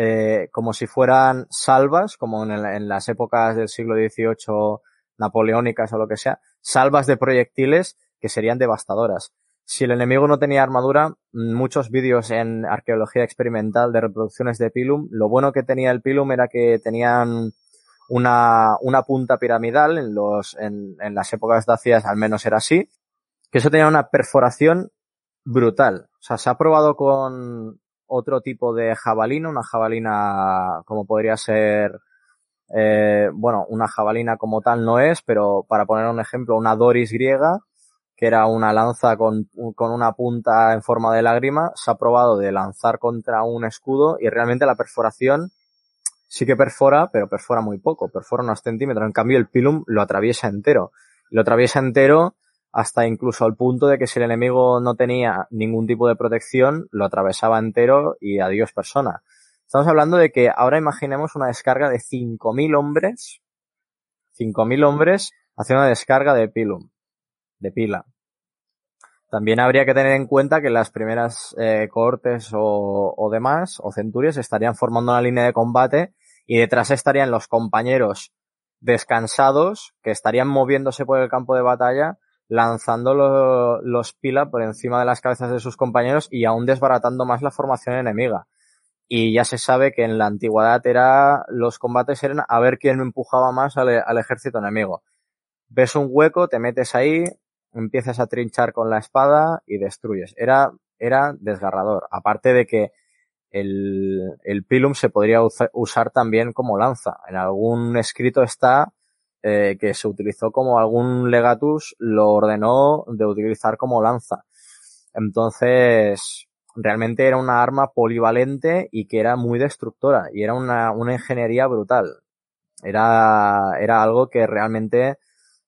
eh, como si fueran salvas, como en, el, en las épocas del siglo XVIII napoleónicas o lo que sea, salvas de proyectiles que serían devastadoras. Si el enemigo no tenía armadura, muchos vídeos en arqueología experimental de reproducciones de Pilum, lo bueno que tenía el Pilum era que tenían una, una punta piramidal, en, los, en, en las épocas dacias al menos era así, que eso tenía una perforación brutal. O sea, se ha probado con otro tipo de jabalina, una jabalina como podría ser eh, bueno, una jabalina como tal no es, pero para poner un ejemplo, una Doris griega, que era una lanza con, con una punta en forma de lágrima, se ha probado de lanzar contra un escudo y realmente la perforación sí que perfora, pero perfora muy poco, perfora unos centímetros. En cambio, el pilum lo atraviesa entero. Lo atraviesa entero hasta incluso al punto de que si el enemigo no tenía ningún tipo de protección, lo atravesaba entero y adiós persona. Estamos hablando de que ahora imaginemos una descarga de 5.000 hombres, 5.000 hombres haciendo una descarga de pilum, de pila. También habría que tener en cuenta que las primeras eh, cohortes o, o, demás, o centurias, estarían formando una línea de combate y detrás estarían los compañeros descansados que estarían moviéndose por el campo de batalla, lanzando lo, los pila por encima de las cabezas de sus compañeros y aún desbaratando más la formación enemiga y ya se sabe que en la antigüedad era los combates eran a ver quién empujaba más al, al, ejército enemigo. Ves un hueco, te metes ahí, empiezas a trinchar con la espada y destruyes. Era, era desgarrador. Aparte de que el, el pilum se podría usar también como lanza. En algún escrito está eh, que se utilizó como algún legatus lo ordenó de utilizar como lanza. Entonces, realmente era una arma polivalente y que era muy destructora y era una, una ingeniería brutal. Era, era algo que realmente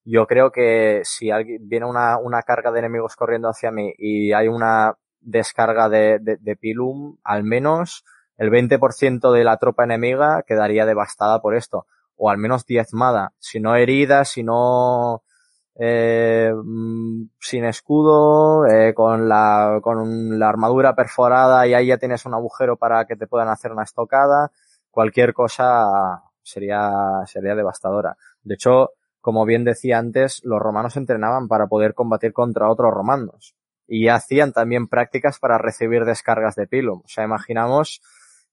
yo creo que si alguien, viene una, una carga de enemigos corriendo hacia mí y hay una descarga de, de, de Pilum, al menos el 20% de la tropa enemiga quedaría devastada por esto. O al menos diezmada. Si no herida, si no eh, sin escudo, eh, con la, con la armadura perforada y ahí ya tienes un agujero para que te puedan hacer una estocada, cualquier cosa sería, sería devastadora. De hecho, como bien decía antes, los romanos entrenaban para poder combatir contra otros romanos y hacían también prácticas para recibir descargas de pilum. O sea, imaginamos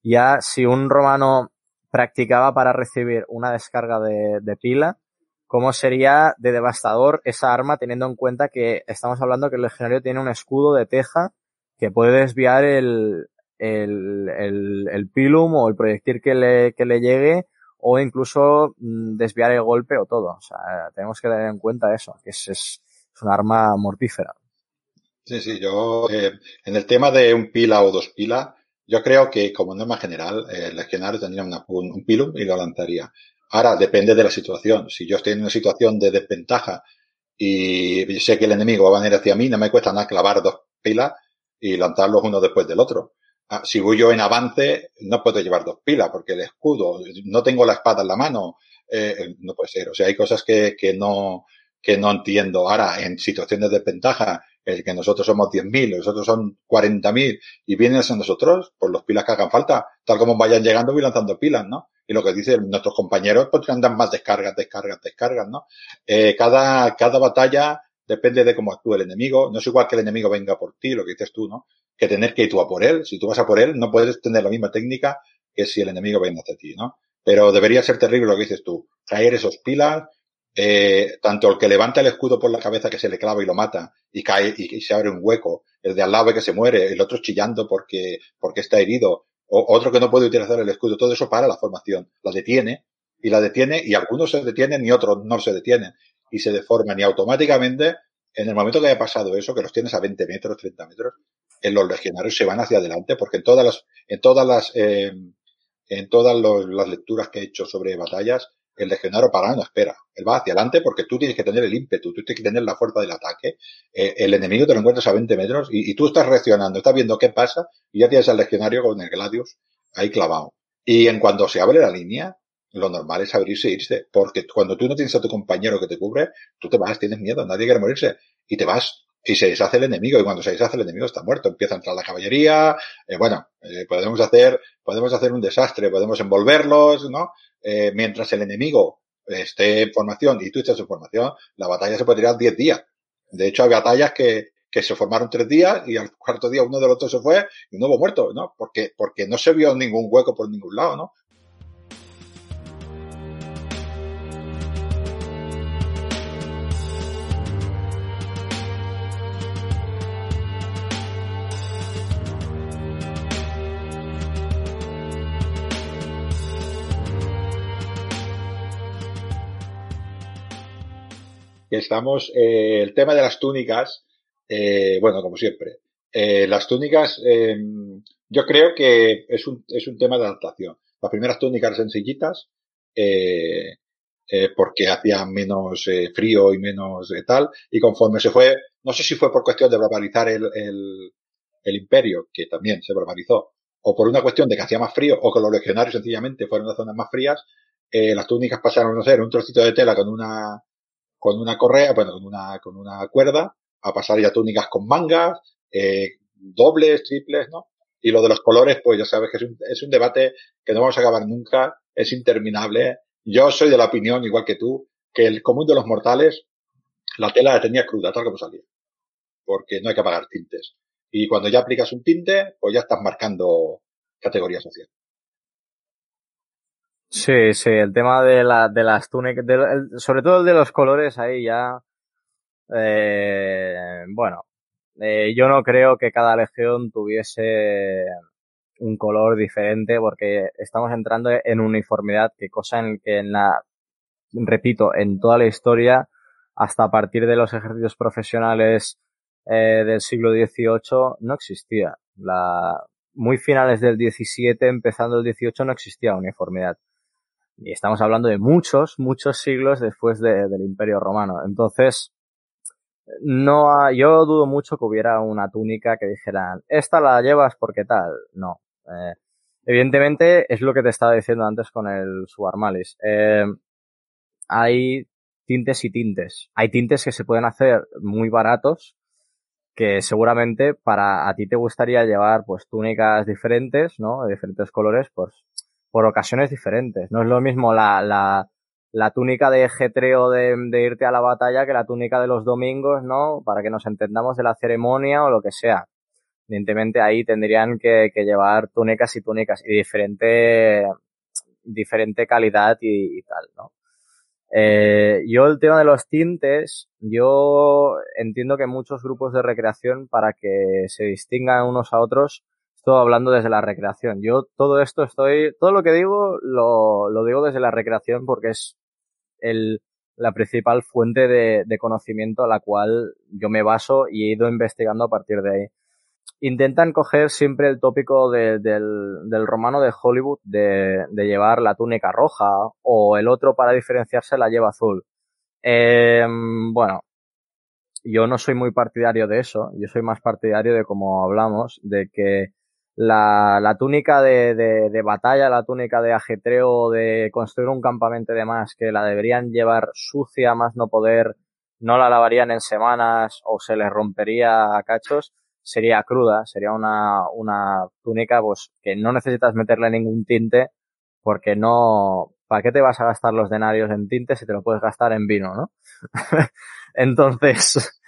ya si un romano practicaba para recibir una descarga de, de pila, cómo sería de devastador esa arma teniendo en cuenta que estamos hablando que el legionario tiene un escudo de teja que puede desviar el, el, el, el pilum o el proyectil que le, que le llegue o incluso mm, desviar el golpe o todo. O sea, tenemos que tener en cuenta eso, que es, es, es un arma mortífera. Sí, sí, yo eh, en el tema de un pila o dos pilas, yo creo que como norma general el legionario tendría una, un, un pilum y lo lanzaría. Ahora, depende de la situación. Si yo estoy en una situación de desventaja y sé que el enemigo va a venir hacia mí, no me cuesta nada clavar dos pilas y lanzarlos uno después del otro. Ah, si voy yo en avance, no puedo llevar dos pilas porque el escudo, no tengo la espada en la mano, eh, no puede ser. O sea, hay cosas que, que no, que no entiendo. Ahora, en situaciones de desventaja, el que nosotros somos 10.000, nosotros son 40.000 y vienen a nosotros, por los pilas que hagan falta, tal como vayan llegando, voy lanzando pilas, ¿no? y lo que dicen nuestros compañeros, pues andan más descargas, descargas, descargas, ¿no? Eh, cada, cada batalla depende de cómo actúe el enemigo. No es igual que el enemigo venga por ti, lo que dices tú, ¿no? Que tener que ir tú a por él. Si tú vas a por él, no puedes tener la misma técnica que si el enemigo viene hacia ti, ¿no? Pero debería ser terrible lo que dices tú. Caer esos pilas, eh, tanto el que levanta el escudo por la cabeza que se le clava y lo mata y cae y, se abre un hueco, el de al lado que se muere, el otro chillando porque, porque está herido, o otro que no puede utilizar el escudo, todo eso para la formación, la detiene y la detiene y algunos se detienen y otros no se detienen y se deforman y automáticamente en el momento que haya pasado eso, que los tienes a 20 metros, 30 metros, en los legionarios se van hacia adelante porque en todas las, en todas las, eh, en todas los, las lecturas que he hecho sobre batallas, el legionario para no espera. Él va hacia adelante porque tú tienes que tener el ímpetu, tú tienes que tener la fuerza del ataque. Eh, el enemigo te lo encuentras a 20 metros y, y, tú estás reaccionando, estás viendo qué pasa y ya tienes al legionario con el Gladius ahí clavado. Y en cuanto se abre la línea, lo normal es abrirse e irse, porque cuando tú no tienes a tu compañero que te cubre, tú te vas, tienes miedo, nadie quiere morirse y te vas y se deshace el enemigo y cuando se deshace el enemigo está muerto, empieza a entrar la caballería, eh, bueno, eh, podemos hacer, podemos hacer un desastre, podemos envolverlos, ¿no? Eh, mientras el enemigo esté en formación y tú estés en formación, la batalla se puede tirar 10 días. De hecho, hay batallas que, que se formaron tres días y al cuarto día uno de los otros se fue y no hubo muerto, ¿no? Porque, porque no se vio ningún hueco por ningún lado, ¿no? Estamos, eh, el tema de las túnicas, eh, bueno, como siempre, eh, las túnicas, em, yo creo que es un, es un tema de adaptación. Las primeras túnicas sencillitas, eh, eh, porque hacían menos eh, frío y menos tal, y conforme se fue, no sé si fue por cuestión de barbarizar el, el, el imperio, que también se barbarizó, o por una cuestión de que hacía más frío, o que los legionarios sencillamente fueron a zonas más frías, eh, las túnicas pasaron a ser un trocito de tela con una, con una correa, bueno, con una, con una cuerda, a pasar ya túnicas con mangas, eh, dobles, triples, ¿no? Y lo de los colores, pues ya sabes que es un, es un debate que no vamos a acabar nunca, es interminable. Yo soy de la opinión, igual que tú, que el común de los mortales, la tela la tenía cruda, tal como salía. Porque no hay que pagar tintes. Y cuando ya aplicas un tinte, pues ya estás marcando categoría social. Sí, sí, el tema de, la, de las túnicas, de, el, sobre todo el de los colores, ahí ya, eh, bueno, eh, yo no creo que cada legión tuviese un color diferente porque estamos entrando en uniformidad, que cosa en que en la, repito, en toda la historia, hasta a partir de los ejércitos profesionales eh, del siglo XVIII, no existía. La, muy finales del XVII, empezando el XVIII, no existía uniformidad. Y estamos hablando de muchos, muchos siglos después de, del Imperio Romano. Entonces, no, yo dudo mucho que hubiera una túnica que dijeran, esta la llevas porque tal. No. Eh, evidentemente, es lo que te estaba diciendo antes con el Subarmalis. Eh, hay tintes y tintes. Hay tintes que se pueden hacer muy baratos, que seguramente para a ti te gustaría llevar pues túnicas diferentes, ¿no? De diferentes colores, pues por ocasiones diferentes. No es lo mismo la, la, la túnica de jetreo de, irte a la batalla que la túnica de los domingos, ¿no? Para que nos entendamos de la ceremonia o lo que sea. Evidentemente ahí tendrían que, que llevar túnicas y túnicas y diferente, diferente calidad y, y tal, ¿no? Eh, yo el tema de los tintes, yo entiendo que muchos grupos de recreación para que se distingan unos a otros, estoy hablando desde la recreación. Yo todo esto estoy, todo lo que digo lo, lo digo desde la recreación porque es el, la principal fuente de, de conocimiento a la cual yo me baso y he ido investigando a partir de ahí intentan coger siempre el tópico de, del, del, romano de Hollywood de, de, llevar la túnica roja o el otro para diferenciarse la lleva azul. Eh, bueno, yo no soy muy partidario de eso, yo soy más partidario de como hablamos, de que la, la túnica de, de, de, batalla, la túnica de ajetreo, de construir un campamento y demás, que la deberían llevar sucia más no poder, no la lavarían en semanas o se les rompería a cachos, sería cruda, sería una, una túnica pues que no necesitas meterle ningún tinte porque no, ¿para qué te vas a gastar los denarios en tinte si te lo puedes gastar en vino, no? [laughs] Entonces,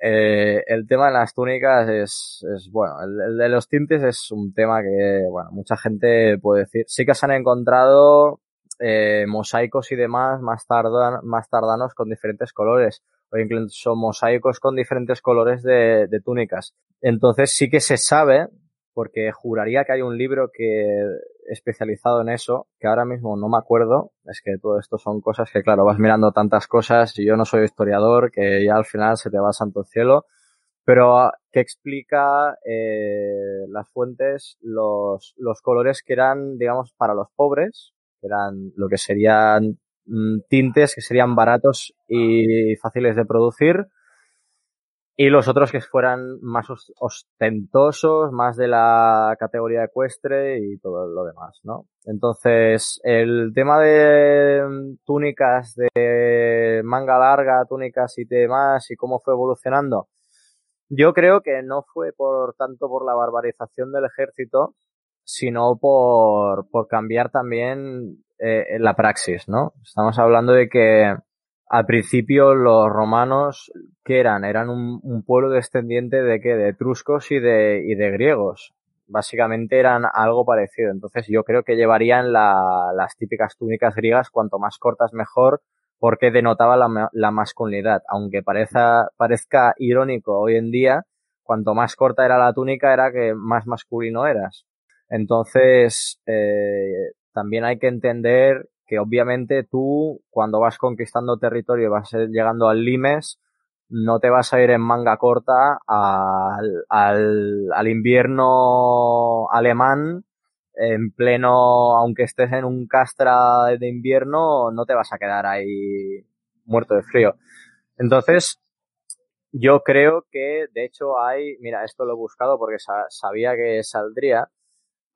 eh, el tema de las túnicas es, es bueno, el, de los tintes es un tema que, bueno, mucha gente puede decir. Sí que se han encontrado eh, mosaicos y demás más, tardan, más tardanos con diferentes colores o incluso mosaicos con diferentes colores de, de, túnicas. Entonces sí que se sabe, porque juraría que hay un libro que especializado en eso, que ahora mismo no me acuerdo, es que todo esto son cosas que claro, vas mirando tantas cosas y yo no soy historiador, que ya al final se te va santo cielo, pero que explica eh, las fuentes, los, los colores que eran, digamos, para los pobres, eran lo que serían Mm, tintes que serían baratos y fáciles de producir y los otros que fueran más ostentosos, más de la categoría ecuestre y todo lo demás, ¿no? Entonces, el tema de mm, túnicas de manga larga, túnicas y demás y cómo fue evolucionando, yo creo que no fue por tanto por la barbarización del ejército, sino por, por cambiar también eh, la praxis, ¿no? Estamos hablando de que al principio los romanos, ¿qué eran? Eran un, pueblo descendiente de qué? De etruscos y de, y de griegos. Básicamente eran algo parecido. Entonces yo creo que llevarían la, las típicas túnicas griegas, cuanto más cortas mejor, porque denotaba la, la masculinidad. Aunque parezca, parezca irónico hoy en día, cuanto más corta era la túnica era que más masculino eras. Entonces, eh, también hay que entender que obviamente tú cuando vas conquistando territorio y vas llegando al limes, no te vas a ir en manga corta al, al, al invierno alemán en pleno, aunque estés en un castra de invierno, no te vas a quedar ahí muerto de frío. Entonces, yo creo que, de hecho, hay, mira, esto lo he buscado porque sabía que saldría.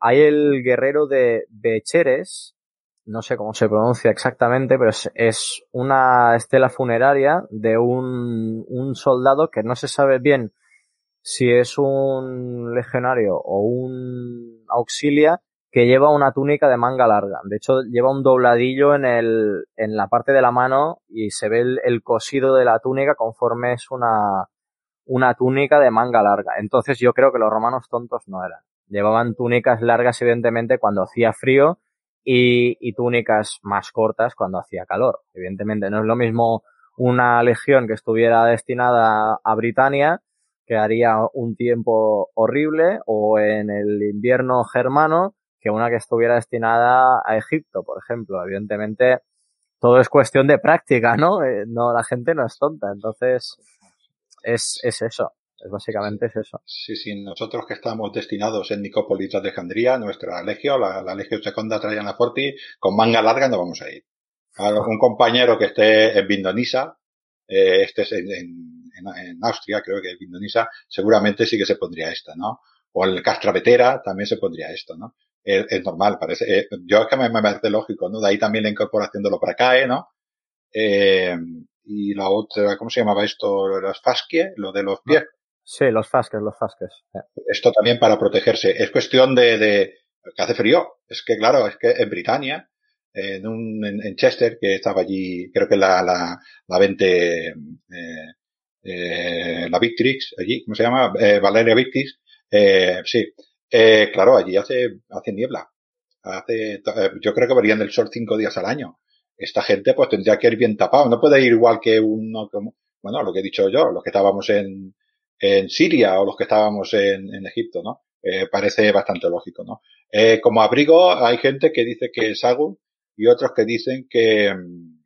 Hay el guerrero de Becheres, no sé cómo se pronuncia exactamente, pero es, una estela funeraria de un, un soldado que no se sabe bien si es un legionario o un auxilia que lleva una túnica de manga larga. De hecho, lleva un dobladillo en, el, en la parte de la mano y se ve el, el cosido de la túnica conforme es una, una túnica de manga larga. Entonces yo creo que los romanos tontos no eran. Llevaban túnicas largas, evidentemente, cuando hacía frío y, y túnicas más cortas cuando hacía calor. Evidentemente, no es lo mismo una legión que estuviera destinada a Britania, que haría un tiempo horrible, o en el invierno germano, que una que estuviera destinada a Egipto, por ejemplo. Evidentemente, todo es cuestión de práctica, ¿no? Eh, no, la gente no es tonta, entonces es, es eso. Es básicamente es eso. Sí, sí, nosotros que estamos destinados en Nicópolis de Alejandría, nuestra legio, la, la Legio Secunda Traiana Forti, con manga larga no vamos a ir. A un compañero que esté en Vindonisa, eh, este es en, en, en, Austria, creo que en Vindonisa, seguramente sí que se pondría esta, ¿no? O el Castravetera también se pondría esto, ¿no? es, es normal, parece. Eh, yo es que me, me, parece lógico, ¿no? De ahí también la incorporación de lo para cae, ¿no? Eh, y la otra, ¿cómo se llamaba esto? Las faskie, lo de los pies. Sí, los fasques, los fasques. Esto también para protegerse. Es cuestión de, de que hace frío. Es que, claro, es que en Britania, en un, en, en Chester, que estaba allí, creo que la, la, la 20, eh, eh, la Victrix, allí, ¿cómo se llama? Eh, Valeria Victrix, eh, sí, eh, claro, allí hace, hace niebla. Hace, eh, yo creo que verían el sol cinco días al año. Esta gente pues tendría que ir bien tapado. No puede ir igual que uno como, bueno, lo que he dicho yo, los que estábamos en, en Siria o los que estábamos en, en Egipto, ¿no? Eh, parece bastante lógico, ¿no? Eh, como abrigo hay gente que dice que es Agun y otros que dicen que mm,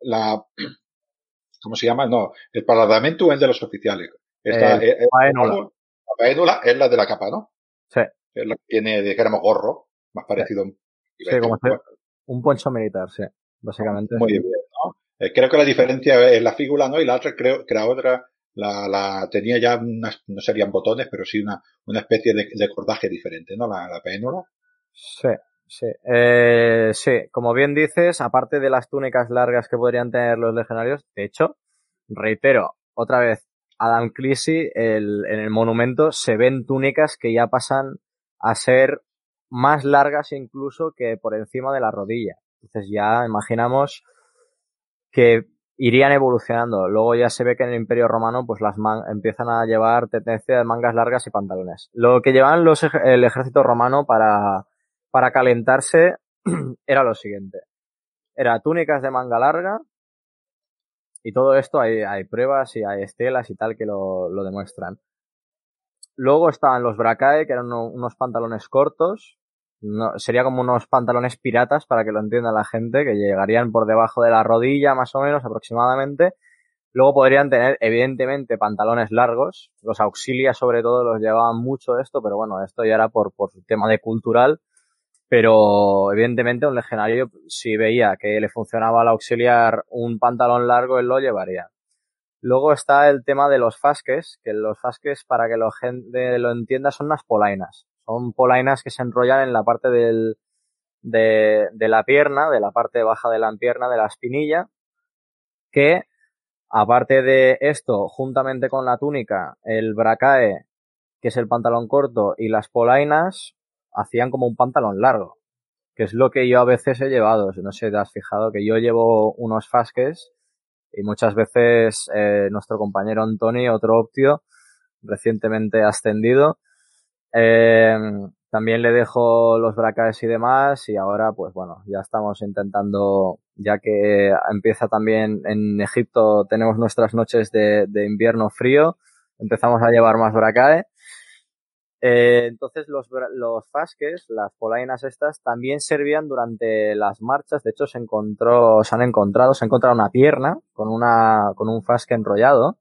la, [clears throat] ¿cómo se llama? No, el parlamento es de los oficiales. Esta, eh, la paénula es la de la capa, ¿no? Sí. Es la que tiene, dijéramos, gorro, más parecido sí. Sí, como ser un poncho militar, sí, básicamente. Muy bien, ¿no? Eh, creo que la diferencia es la fígula, ¿no? Y la otra, creo que la otra la, la tenía ya unas, no serían botones, pero sí una, una especie de, de cordaje diferente, ¿no? La, la pénula. Sí, sí. Eh, sí, como bien dices, aparte de las túnicas largas que podrían tener los legionarios, de hecho, reitero, otra vez, Adam Cleese, el, en el monumento se ven túnicas que ya pasan a ser más largas incluso que por encima de la rodilla. Entonces ya imaginamos que irían evolucionando. Luego ya se ve que en el Imperio Romano pues las man empiezan a llevar tendencia de mangas largas y pantalones. Lo que llevaban los, el ejército romano para, para calentarse [clears throat] era lo siguiente. Era túnicas de manga larga, y todo esto hay, hay pruebas y hay estelas y tal que lo, lo demuestran. Luego estaban los bracae, que eran unos pantalones cortos. No, sería como unos pantalones piratas, para que lo entienda la gente, que llegarían por debajo de la rodilla, más o menos, aproximadamente. Luego podrían tener, evidentemente, pantalones largos. Los auxilias, sobre todo, los llevaban mucho esto, pero bueno, esto ya era por, por tema de cultural. Pero evidentemente un legionario, si veía que le funcionaba al auxiliar un pantalón largo, él lo llevaría. Luego está el tema de los fasques, que los fasques, para que la gente lo entienda, son unas polainas. Son polainas que se enrollan en la parte del, de, de la pierna, de la parte baja de la pierna, de la espinilla, que aparte de esto, juntamente con la túnica, el bracae, que es el pantalón corto, y las polainas, hacían como un pantalón largo, que es lo que yo a veces he llevado. No sé te has fijado que yo llevo unos fasques y muchas veces eh, nuestro compañero Antoni, otro optio, recientemente ascendido, eh, también le dejo los bracaes y demás y ahora pues bueno, ya estamos intentando, ya que empieza también en Egipto, tenemos nuestras noches de, de invierno frío, empezamos a llevar más bracae Eh, entonces los, los fasques, las polainas estas, también servían durante las marchas. De hecho, se encontró, se han encontrado, se ha encontrado una pierna con una, con un fasque enrollado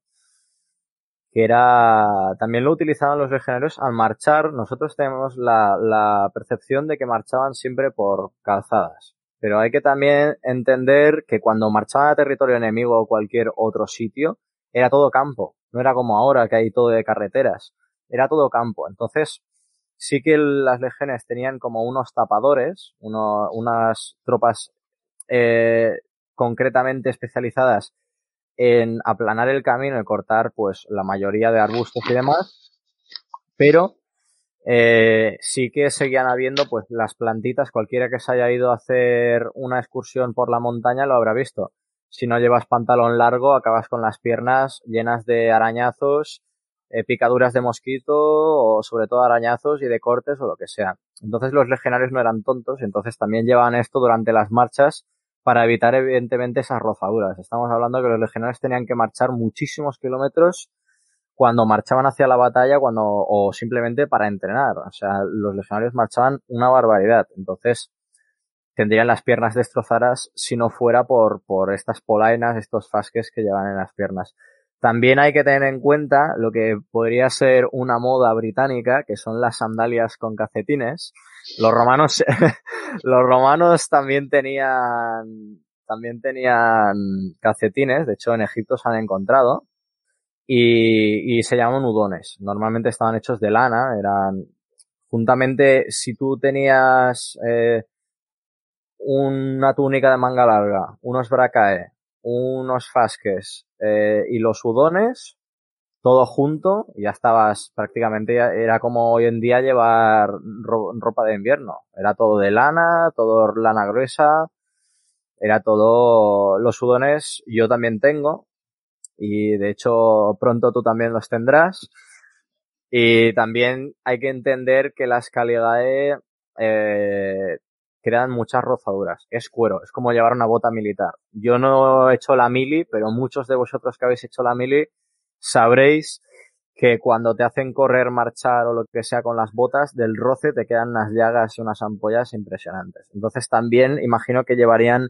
que era, también lo utilizaban los legionarios al marchar. Nosotros tenemos la, la percepción de que marchaban siempre por calzadas. Pero hay que también entender que cuando marchaban a territorio enemigo o cualquier otro sitio, era todo campo. No era como ahora que hay todo de carreteras. Era todo campo. Entonces, sí que las legiones tenían como unos tapadores, uno, unas tropas eh, concretamente especializadas en aplanar el camino y cortar pues la mayoría de arbustos y demás, pero eh, sí que seguían habiendo pues las plantitas, cualquiera que se haya ido a hacer una excursión por la montaña lo habrá visto. Si no llevas pantalón largo, acabas con las piernas llenas de arañazos, eh, picaduras de mosquito o sobre todo arañazos y de cortes o lo que sea. Entonces los legionarios no eran tontos entonces también llevaban esto durante las marchas para evitar evidentemente esas rozaduras. Estamos hablando que los legionarios tenían que marchar muchísimos kilómetros cuando marchaban hacia la batalla cuando o simplemente para entrenar. O sea, los legionarios marchaban una barbaridad. Entonces, tendrían las piernas destrozadas si no fuera por, por estas polainas, estos fasques que llevan en las piernas. También hay que tener en cuenta lo que podría ser una moda británica, que son las sandalias con calcetines. Los romanos, [laughs] los romanos también tenían, también tenían calcetines, de hecho en Egipto se han encontrado, y, y se llaman udones. Normalmente estaban hechos de lana, eran, juntamente, si tú tenías, eh, una túnica de manga larga, unos bracae, unos fasques eh, y los udones, todo junto, ya estabas prácticamente, era como hoy en día llevar ropa de invierno. Era todo de lana, todo lana gruesa, era todo, los udones yo también tengo, y de hecho pronto tú también los tendrás. Y también hay que entender que las Caligae eh, crean muchas rozaduras. Es cuero, es como llevar una bota militar. Yo no he hecho la mili, pero muchos de vosotros que habéis hecho la mili sabréis que cuando te hacen correr, marchar o lo que sea con las botas, del roce te quedan unas llagas y unas ampollas impresionantes. Entonces también imagino que llevarían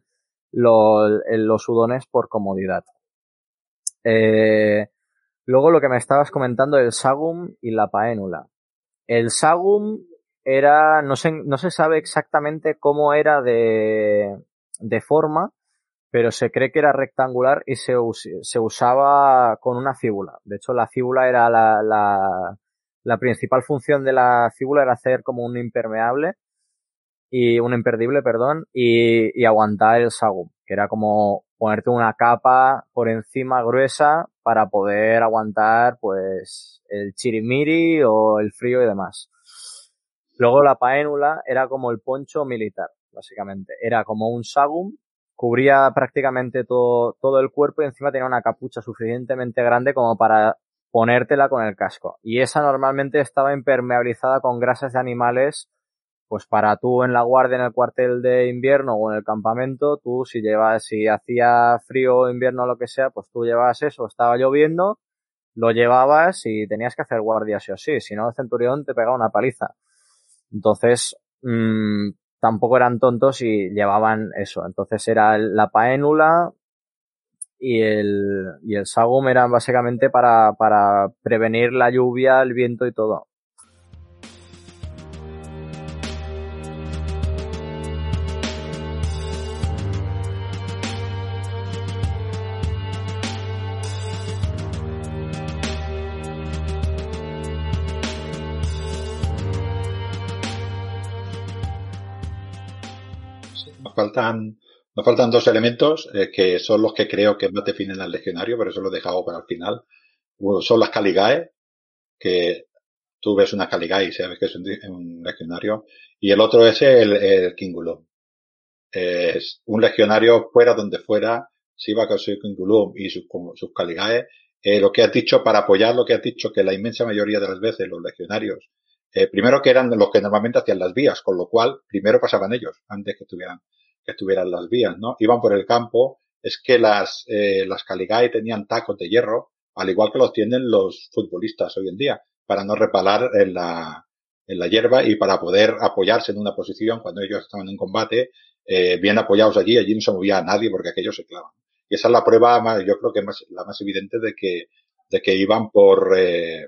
los, sudones por comodidad. Eh, luego lo que me estabas comentando, el sagum y la paénula. El sagum era, no se, no se sabe exactamente cómo era de, de forma, pero se cree que era rectangular y se, se usaba con una fíbula. De hecho, la fíbula era la, la, la principal función de la fíbula era hacer como un impermeable y un imperdible, perdón, y, y aguantar el sagum, que era como ponerte una capa por encima gruesa para poder aguantar pues el chirimiri o el frío y demás. Luego la paénula era como el poncho militar, básicamente. Era como un sagum, cubría prácticamente todo, todo el cuerpo y encima tenía una capucha suficientemente grande como para ponértela con el casco. Y esa normalmente estaba impermeabilizada con grasas de animales, pues para tú en la guardia en el cuartel de invierno o en el campamento, tú si llevas, si hacía frío, invierno o lo que sea, pues tú llevabas eso, estaba lloviendo, lo llevabas y tenías que hacer guardia sí o sí, si no el centurión te pegaba una paliza. Entonces, mmm, tampoco eran tontos y llevaban eso. Entonces era la paénula y el, y el sagum eran básicamente para, para prevenir la lluvia, el viento y todo. Faltan, nos faltan dos elementos eh, que son los que creo que más definen al legionario, pero eso lo he dejado para el final. son las caligae, que tú ves una caligae y sabes que es un, legionario, y el otro es el, el kingulum. Es un legionario fuera donde fuera, si iba con su kingulum y sus, sus caligae, eh, lo que has dicho, para apoyar lo que has dicho, que la inmensa mayoría de las veces los legionarios, eh, primero que eran los que normalmente hacían las vías, con lo cual primero pasaban ellos, antes que estuvieran que estuvieran las vías, ¿no? Iban por el campo, es que las, eh, las Caligae tenían tacos de hierro, al igual que los tienen los futbolistas hoy en día. para no repalar en la, en la hierba y para poder apoyarse en una posición cuando ellos estaban en combate, eh, bien apoyados allí, allí no se movía nadie porque aquellos se clavan. Y esa es la prueba más, yo creo que más, la más evidente de que, de que iban por, eh,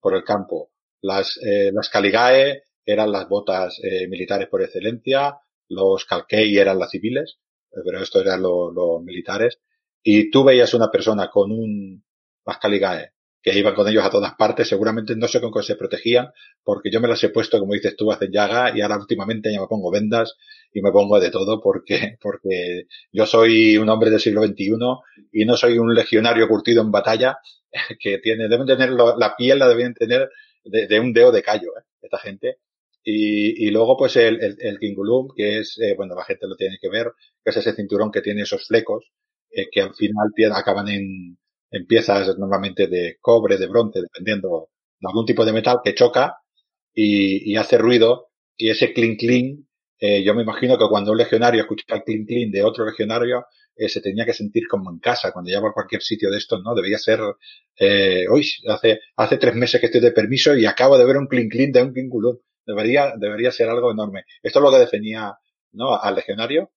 por el campo. Las, eh, las Caligae eran las botas eh, militares por excelencia, los Calkei eran las civiles, eh, pero esto eran los, militares. Y tú veías una persona con un, las Caligae, que iban con ellos a todas partes, seguramente no sé con qué se protegían, porque yo me las he puesto, como dices tú, hace llaga, y ahora últimamente ya me pongo vendas y me pongo de todo porque, [laughs] porque yo soy un hombre del siglo XXI y no soy un legionario curtido en batalla, [laughs] que tiene, deben tener la piel la deben tener de, de un dedo de callo, ¿eh? esta gente. Y, y luego, pues, el, el, el Kingulum, que es, eh, bueno, la gente lo tiene que ver, que es ese cinturón que tiene esos flecos, eh, que al final acaban en, en piezas normalmente de cobre, de bronce, dependiendo de algún tipo de metal que choca y, y hace ruido y ese clink clink, eh, yo me imagino que cuando un legionario escucha el clink clink de otro legionario, eh, se tenía que sentir como en casa cuando llegaba a cualquier sitio de estos, ¿no? Debía ser, eh, uy, hace, hace tres meses que estoy de permiso y acabo de ver un clink clink de un Kingulum. Debería, debería ser algo enorme. Esto es lo que definía, ¿no? Al legionario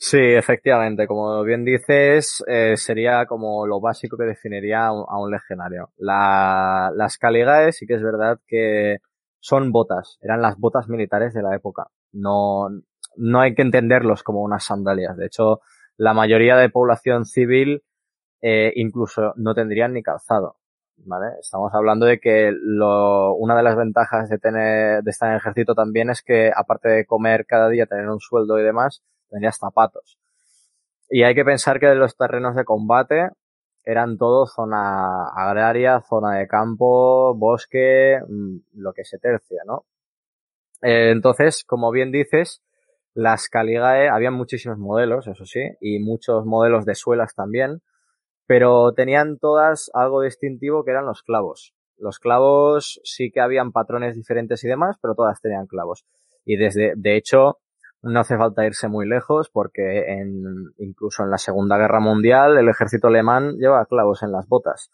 Sí, efectivamente, como bien dices, eh, sería como lo básico que definiría a un, legionario. La, las Caligae sí que es verdad que son botas, eran las botas militares de la época. No, no hay que entenderlos como unas sandalias. De hecho, la mayoría de población civil eh, incluso no tendrían ni calzado. ¿Vale? Estamos hablando de que lo, una de las ventajas de tener, de estar en el ejército también es que, aparte de comer cada día, tener un sueldo y demás, tendrías zapatos. Y hay que pensar que los terrenos de combate eran todo zona agraria, zona de campo, bosque, lo que se tercia, ¿no? Eh, entonces, como bien dices, las Caligae, había muchísimos modelos, eso sí, y muchos modelos de suelas también, pero tenían todas algo distintivo que eran los clavos. Los clavos sí que habían patrones diferentes y demás, pero todas tenían clavos. Y desde, de hecho, no hace falta irse muy lejos porque en, incluso en la Segunda Guerra Mundial el ejército alemán lleva clavos en las botas.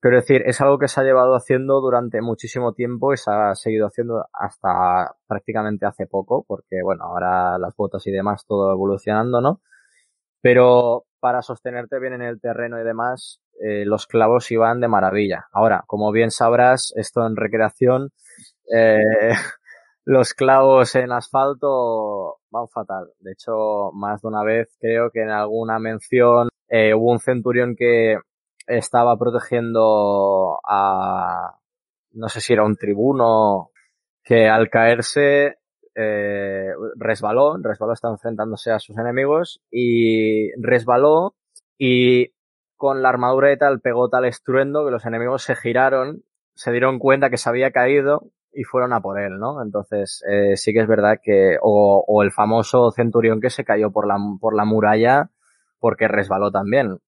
Quiero decir, es algo que se ha llevado haciendo durante muchísimo tiempo y se ha seguido haciendo hasta prácticamente hace poco, porque bueno, ahora las botas y demás todo evolucionando, ¿no? Pero para sostenerte bien en el terreno y demás, eh, los clavos iban de maravilla. Ahora, como bien sabrás, esto en recreación, eh, [laughs] los clavos en asfalto van fatal. De hecho, más de una vez creo que en alguna mención eh, hubo un centurión que estaba protegiendo a, no sé si era un tribuno, que al caerse eh, resbaló, resbaló, estaba enfrentándose a sus enemigos y resbaló y con la armadura y tal pegó tal estruendo que los enemigos se giraron, se dieron cuenta que se había caído y fueron a por él, ¿no? Entonces, eh, sí que es verdad que, o, o, el famoso centurión que se cayó por la, por la muralla porque resbaló también.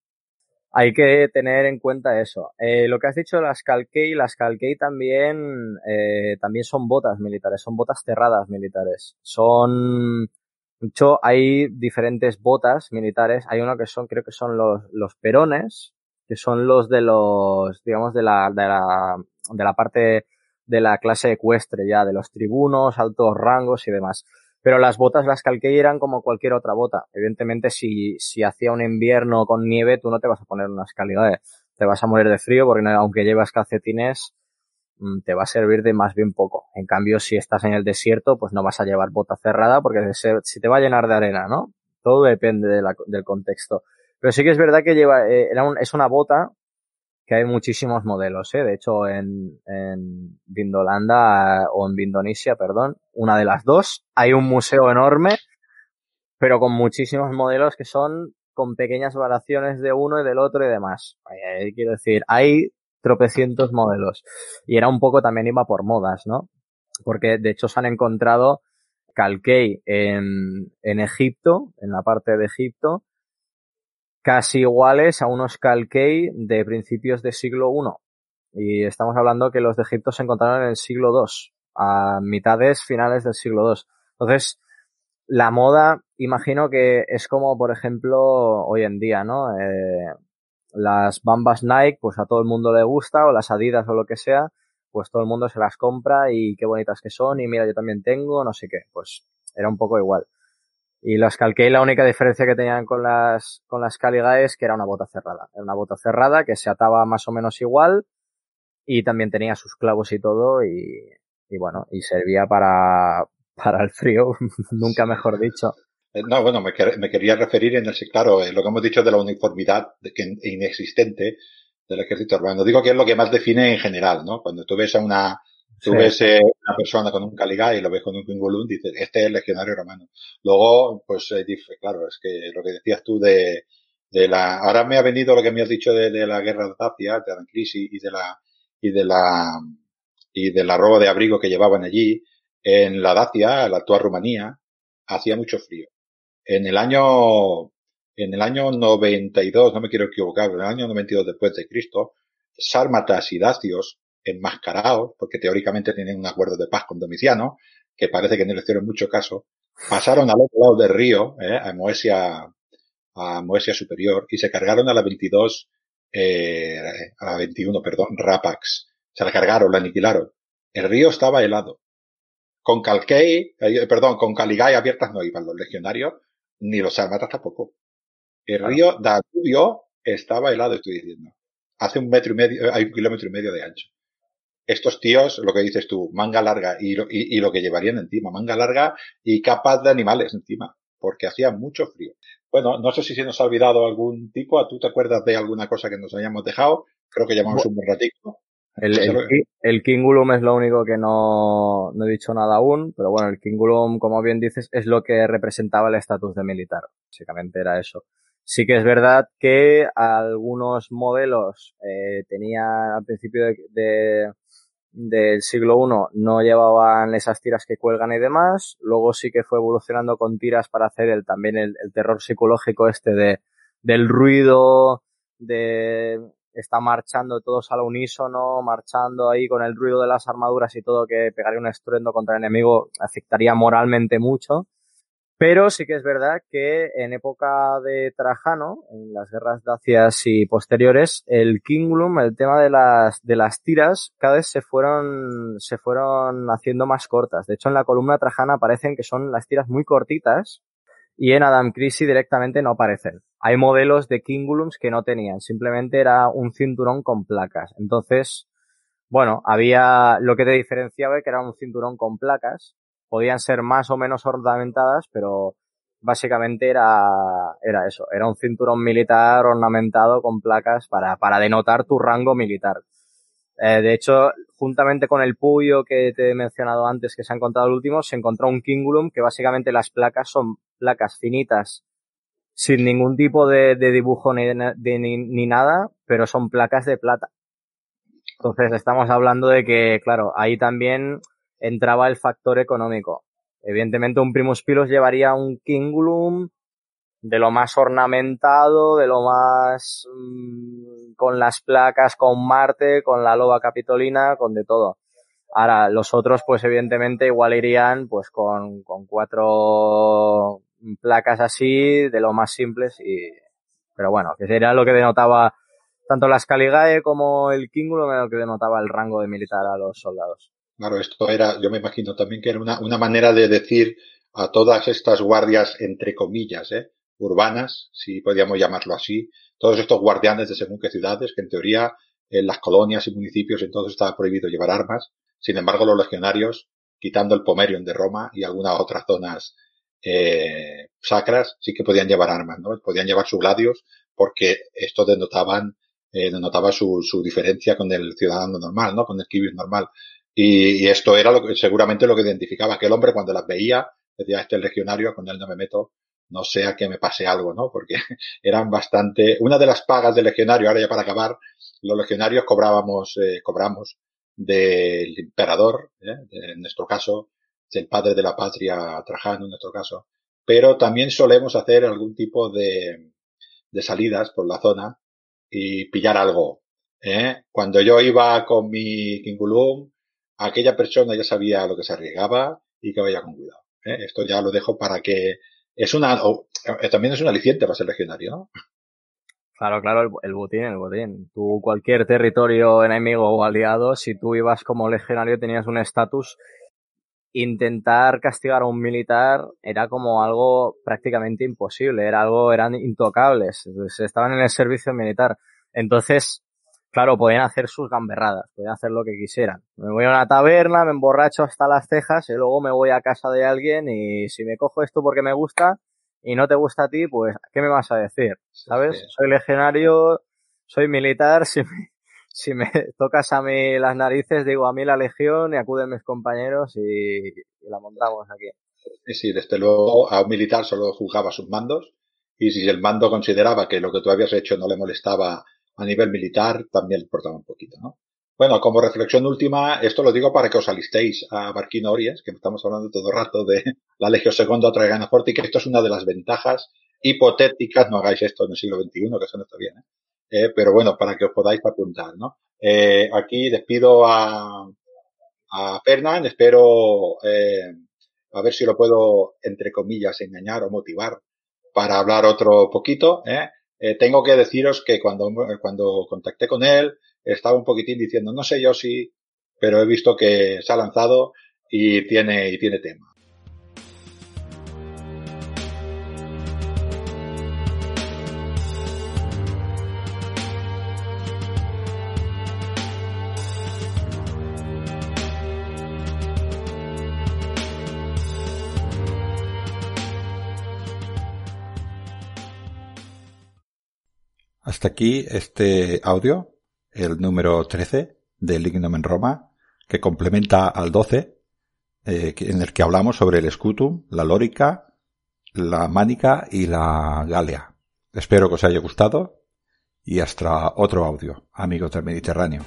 Hay que tener en cuenta eso. Eh, lo que has dicho las Calkei, las Calkei también, eh, también son botas militares, son botas cerradas militares. Son, de hecho, hay diferentes botas militares. Hay uno que son, creo que son los, los perones, que son los de los, digamos, de la, de la, de la parte de la clase ecuestre ya, de los tribunos, altos rangos y demás. Pero las botas las calqué eran como cualquier otra bota. Evidentemente, si, si hacía un invierno con nieve, tú no te vas a poner unas calidades. Te vas a morir de frío porque aunque llevas calcetines, mm, te va a servir de más bien poco. En cambio, si estás en el desierto, pues no vas a llevar bota cerrada porque si te va a llenar de arena, ¿no? Todo depende de la, del contexto. Pero sí que es verdad que lleva, eh, era un, es una bota que hay muchísimos modelos, ¿eh? De hecho, en, en Vindolanda o en Vindonesia, perdón, una de las dos, hay un museo enorme, pero con muchísimos modelos que son con pequeñas variaciones de uno y del otro y demás. Eh, quiero decir, hay tropecientos modelos. Y era un poco también iba por modas, ¿no? Porque de hecho se han encontrado Calkei en, en Egipto, en la parte de Egipto, casi iguales a unos Calkei de principios del siglo I. Y estamos hablando que los de Egipto se encontraron en el siglo II, a mitades finales del siglo II. Entonces, la moda, imagino que es como, por ejemplo, hoy en día, ¿no? Eh, las bambas Nike, pues a todo el mundo le gusta, o las Adidas o lo que sea, pues todo el mundo se las compra y qué bonitas que son, y mira, yo también tengo, no sé qué, pues era un poco igual. Y las Calquei la única diferencia que tenían con las, con las Caligae es que era una bota cerrada. Era una bota cerrada que se ataba más o menos igual y también tenía sus clavos y todo y, y bueno, y servía para, para el frío, [laughs] nunca mejor dicho. Eh, no, bueno, me, me, quería referir en ese, claro, en lo que hemos dicho de la uniformidad que, inexistente del ejército urbano. Digo que es lo que más define en general, ¿no? Cuando tú ves a una, tú ves eh, una persona con un caligá y lo ves con un pingulum, dices, este es el legionario romano. Luego, pues, eh, claro, es que lo que decías tú de, de la, ahora me ha venido lo que me has dicho de, de la guerra de Dacia, de la crisis y de la, y de la, y de la ropa de abrigo que llevaban allí. En la Dacia, la actual Rumanía, hacía mucho frío en el año, en el año 92, no me quiero equivocar, en el año 92 después de Cristo, sármatas y dacios enmascarados, porque teóricamente tienen un acuerdo de paz con Domiciano, que parece que no le hicieron mucho caso, pasaron al otro lado del río, eh, a Moesia, a Moesia Superior, y se cargaron a la 22, eh, a la 21, perdón, Rapax. Se la cargaron, la aniquilaron. El río estaba helado. Con Calquei, eh, perdón, con Caligay abiertas no iban los legionarios, ni los sarmatas tampoco. El río Danubio estaba helado, estoy diciendo. Hace un metro y medio, eh, hay un kilómetro y medio de ancho. Estos tíos, lo que dices tú, manga larga y lo, y, lo que llevarían encima, manga larga y capas de animales encima, porque hacía mucho frío. Bueno, no sé si se nos ha olvidado algún tipo, ¿tú te acuerdas de alguna cosa que nos hayamos dejado? Creo que llevamos un buen ratito. El, el, Kingulum es lo único que no, no, he dicho nada aún, pero bueno, el Kingulum, como bien dices, es lo que representaba el estatus de militar. Básicamente era eso. Sí que es verdad que algunos modelos eh, tenían al principio de, del siglo I no llevaban esas tiras que cuelgan y demás. Luego sí que fue evolucionando con tiras para hacer el, también el, terror psicológico este de, del ruido, de está marchando todos al unísono, marchando ahí con el ruido de las armaduras y todo que pegaría un estruendo contra el enemigo, afectaría moralmente mucho. Pero sí que es verdad que en época de Trajano, en las guerras dacias y posteriores, el Kingulum, el tema de las, de las tiras, cada vez se fueron, se fueron haciendo más cortas. De hecho, en la columna Trajana aparecen que son las tiras muy cortitas y en Adam Crisi directamente no aparecen. Hay modelos de Kingulums que no tenían, simplemente era un cinturón con placas. Entonces, bueno, había lo que te diferenciaba que era un cinturón con placas. Podían ser más o menos ornamentadas, pero básicamente era, era eso, era un cinturón militar ornamentado con placas para, para denotar tu rango militar. Eh, de hecho, juntamente con el Puyo que te he mencionado antes, que se ha encontrado el último, se encontró un Kingulum que básicamente las placas son placas finitas sin ningún tipo de, dibujo ni, ni, nada, pero son placas de plata. Entonces estamos hablando de que, claro, ahí también entraba el factor económico. Evidentemente un Primus Pilos llevaría un Kingulum de lo más ornamentado, de lo más mm, con las placas, con Marte, con la loba capitolina, con de todo. Ahora, los otros, pues evidentemente igual irían pues con, con cuatro placas así, de lo más simples y, pero bueno, que sería lo que denotaba tanto las Caligae como el Kingulum, lo que denotaba el rango de militar a los soldados. Claro, esto era, yo me imagino también que era una, una manera de decir a todas estas guardias, entre comillas, ¿eh? urbanas, si podríamos llamarlo así, todos estos guardianes de según qué ciudades, que en teoría en las colonias y municipios entonces estaba prohibido llevar armas, sin embargo los legionarios, quitando el Pomerium de Roma y algunas otras zonas eh, sacras, sí que podían llevar armas, ¿no? Podían llevar sus gladios porque esto denotaban, eh, denotaba su, su diferencia con el ciudadano normal, ¿no? Con el kibius normal. Y, y, esto era lo que, seguramente lo que identificaba que el hombre cuando las veía, decía, este es legionario, con él no me meto, no sea que me pase algo, ¿no? Porque [laughs] eran bastante, una de las pagas del legionario, ahora ya para acabar, los legionarios cobrábamos, eh, cobramos del emperador, ¿eh? en nuestro caso, del padre de la patria Trajano, en nuestro caso, pero también solemos hacer algún tipo de, de salidas por la zona y pillar algo. ¿eh? Cuando yo iba con mi Kingulum, aquella persona ya sabía lo que se arriesgaba y que vaya con cuidado. ¿eh? Esto ya lo dejo para que es una, eh, también es un aliciente para ser legionario, ¿no? Claro, claro, el, el botín, el botín. Tú, cualquier territorio enemigo o aliado, si tú ibas como legionario tenías un estatus, intentar castigar a un militar era como algo prácticamente imposible, era algo, eran intocables, estaban en el servicio militar. Entonces, claro, podían hacer sus gamberradas, podían hacer lo que quisieran. Me voy a una taberna, me emborracho hasta las cejas y luego me voy a casa de alguien y si me cojo esto porque me gusta y no te gusta a ti, pues, ¿qué me vas a decir? ¿Sabes? Soy legionario, soy militar, [laughs] si me, si me tocas a mí las narices, digo a mí la legión y acuden mis compañeros y, y la montamos aquí. Sí, sí, desde luego a un militar solo juzgaba sus mandos y si el mando consideraba que lo que tú habías hecho no le molestaba a nivel militar, también importaba un poquito, ¿no? Bueno, como reflexión última, esto lo digo para que os alistéis a Barquino Oriens, que estamos hablando todo el rato de la Legión Segunda Traiana y que esto es una de las ventajas hipotéticas, no hagáis esto en el siglo XXI, que eso no está bien, ¿eh? Eh, pero bueno, para que os podáis apuntar, ¿no? Eh, aquí despido a, a Fernand, espero eh, a ver si lo puedo, entre comillas, engañar o motivar para hablar otro poquito. ¿eh? Eh, tengo que deciros que cuando, cuando contacté con él, estaba un poquitín diciendo, no sé yo si, pero he visto que se ha lanzado y tiene, y tiene tema. Hasta aquí este audio, el número 13 del Lignum en Roma, que complementa al 12, eh, en el que hablamos sobre el Scutum, la Lórica, la Mánica y la Galia. Espero que os haya gustado y hasta otro audio, amigos del Mediterráneo.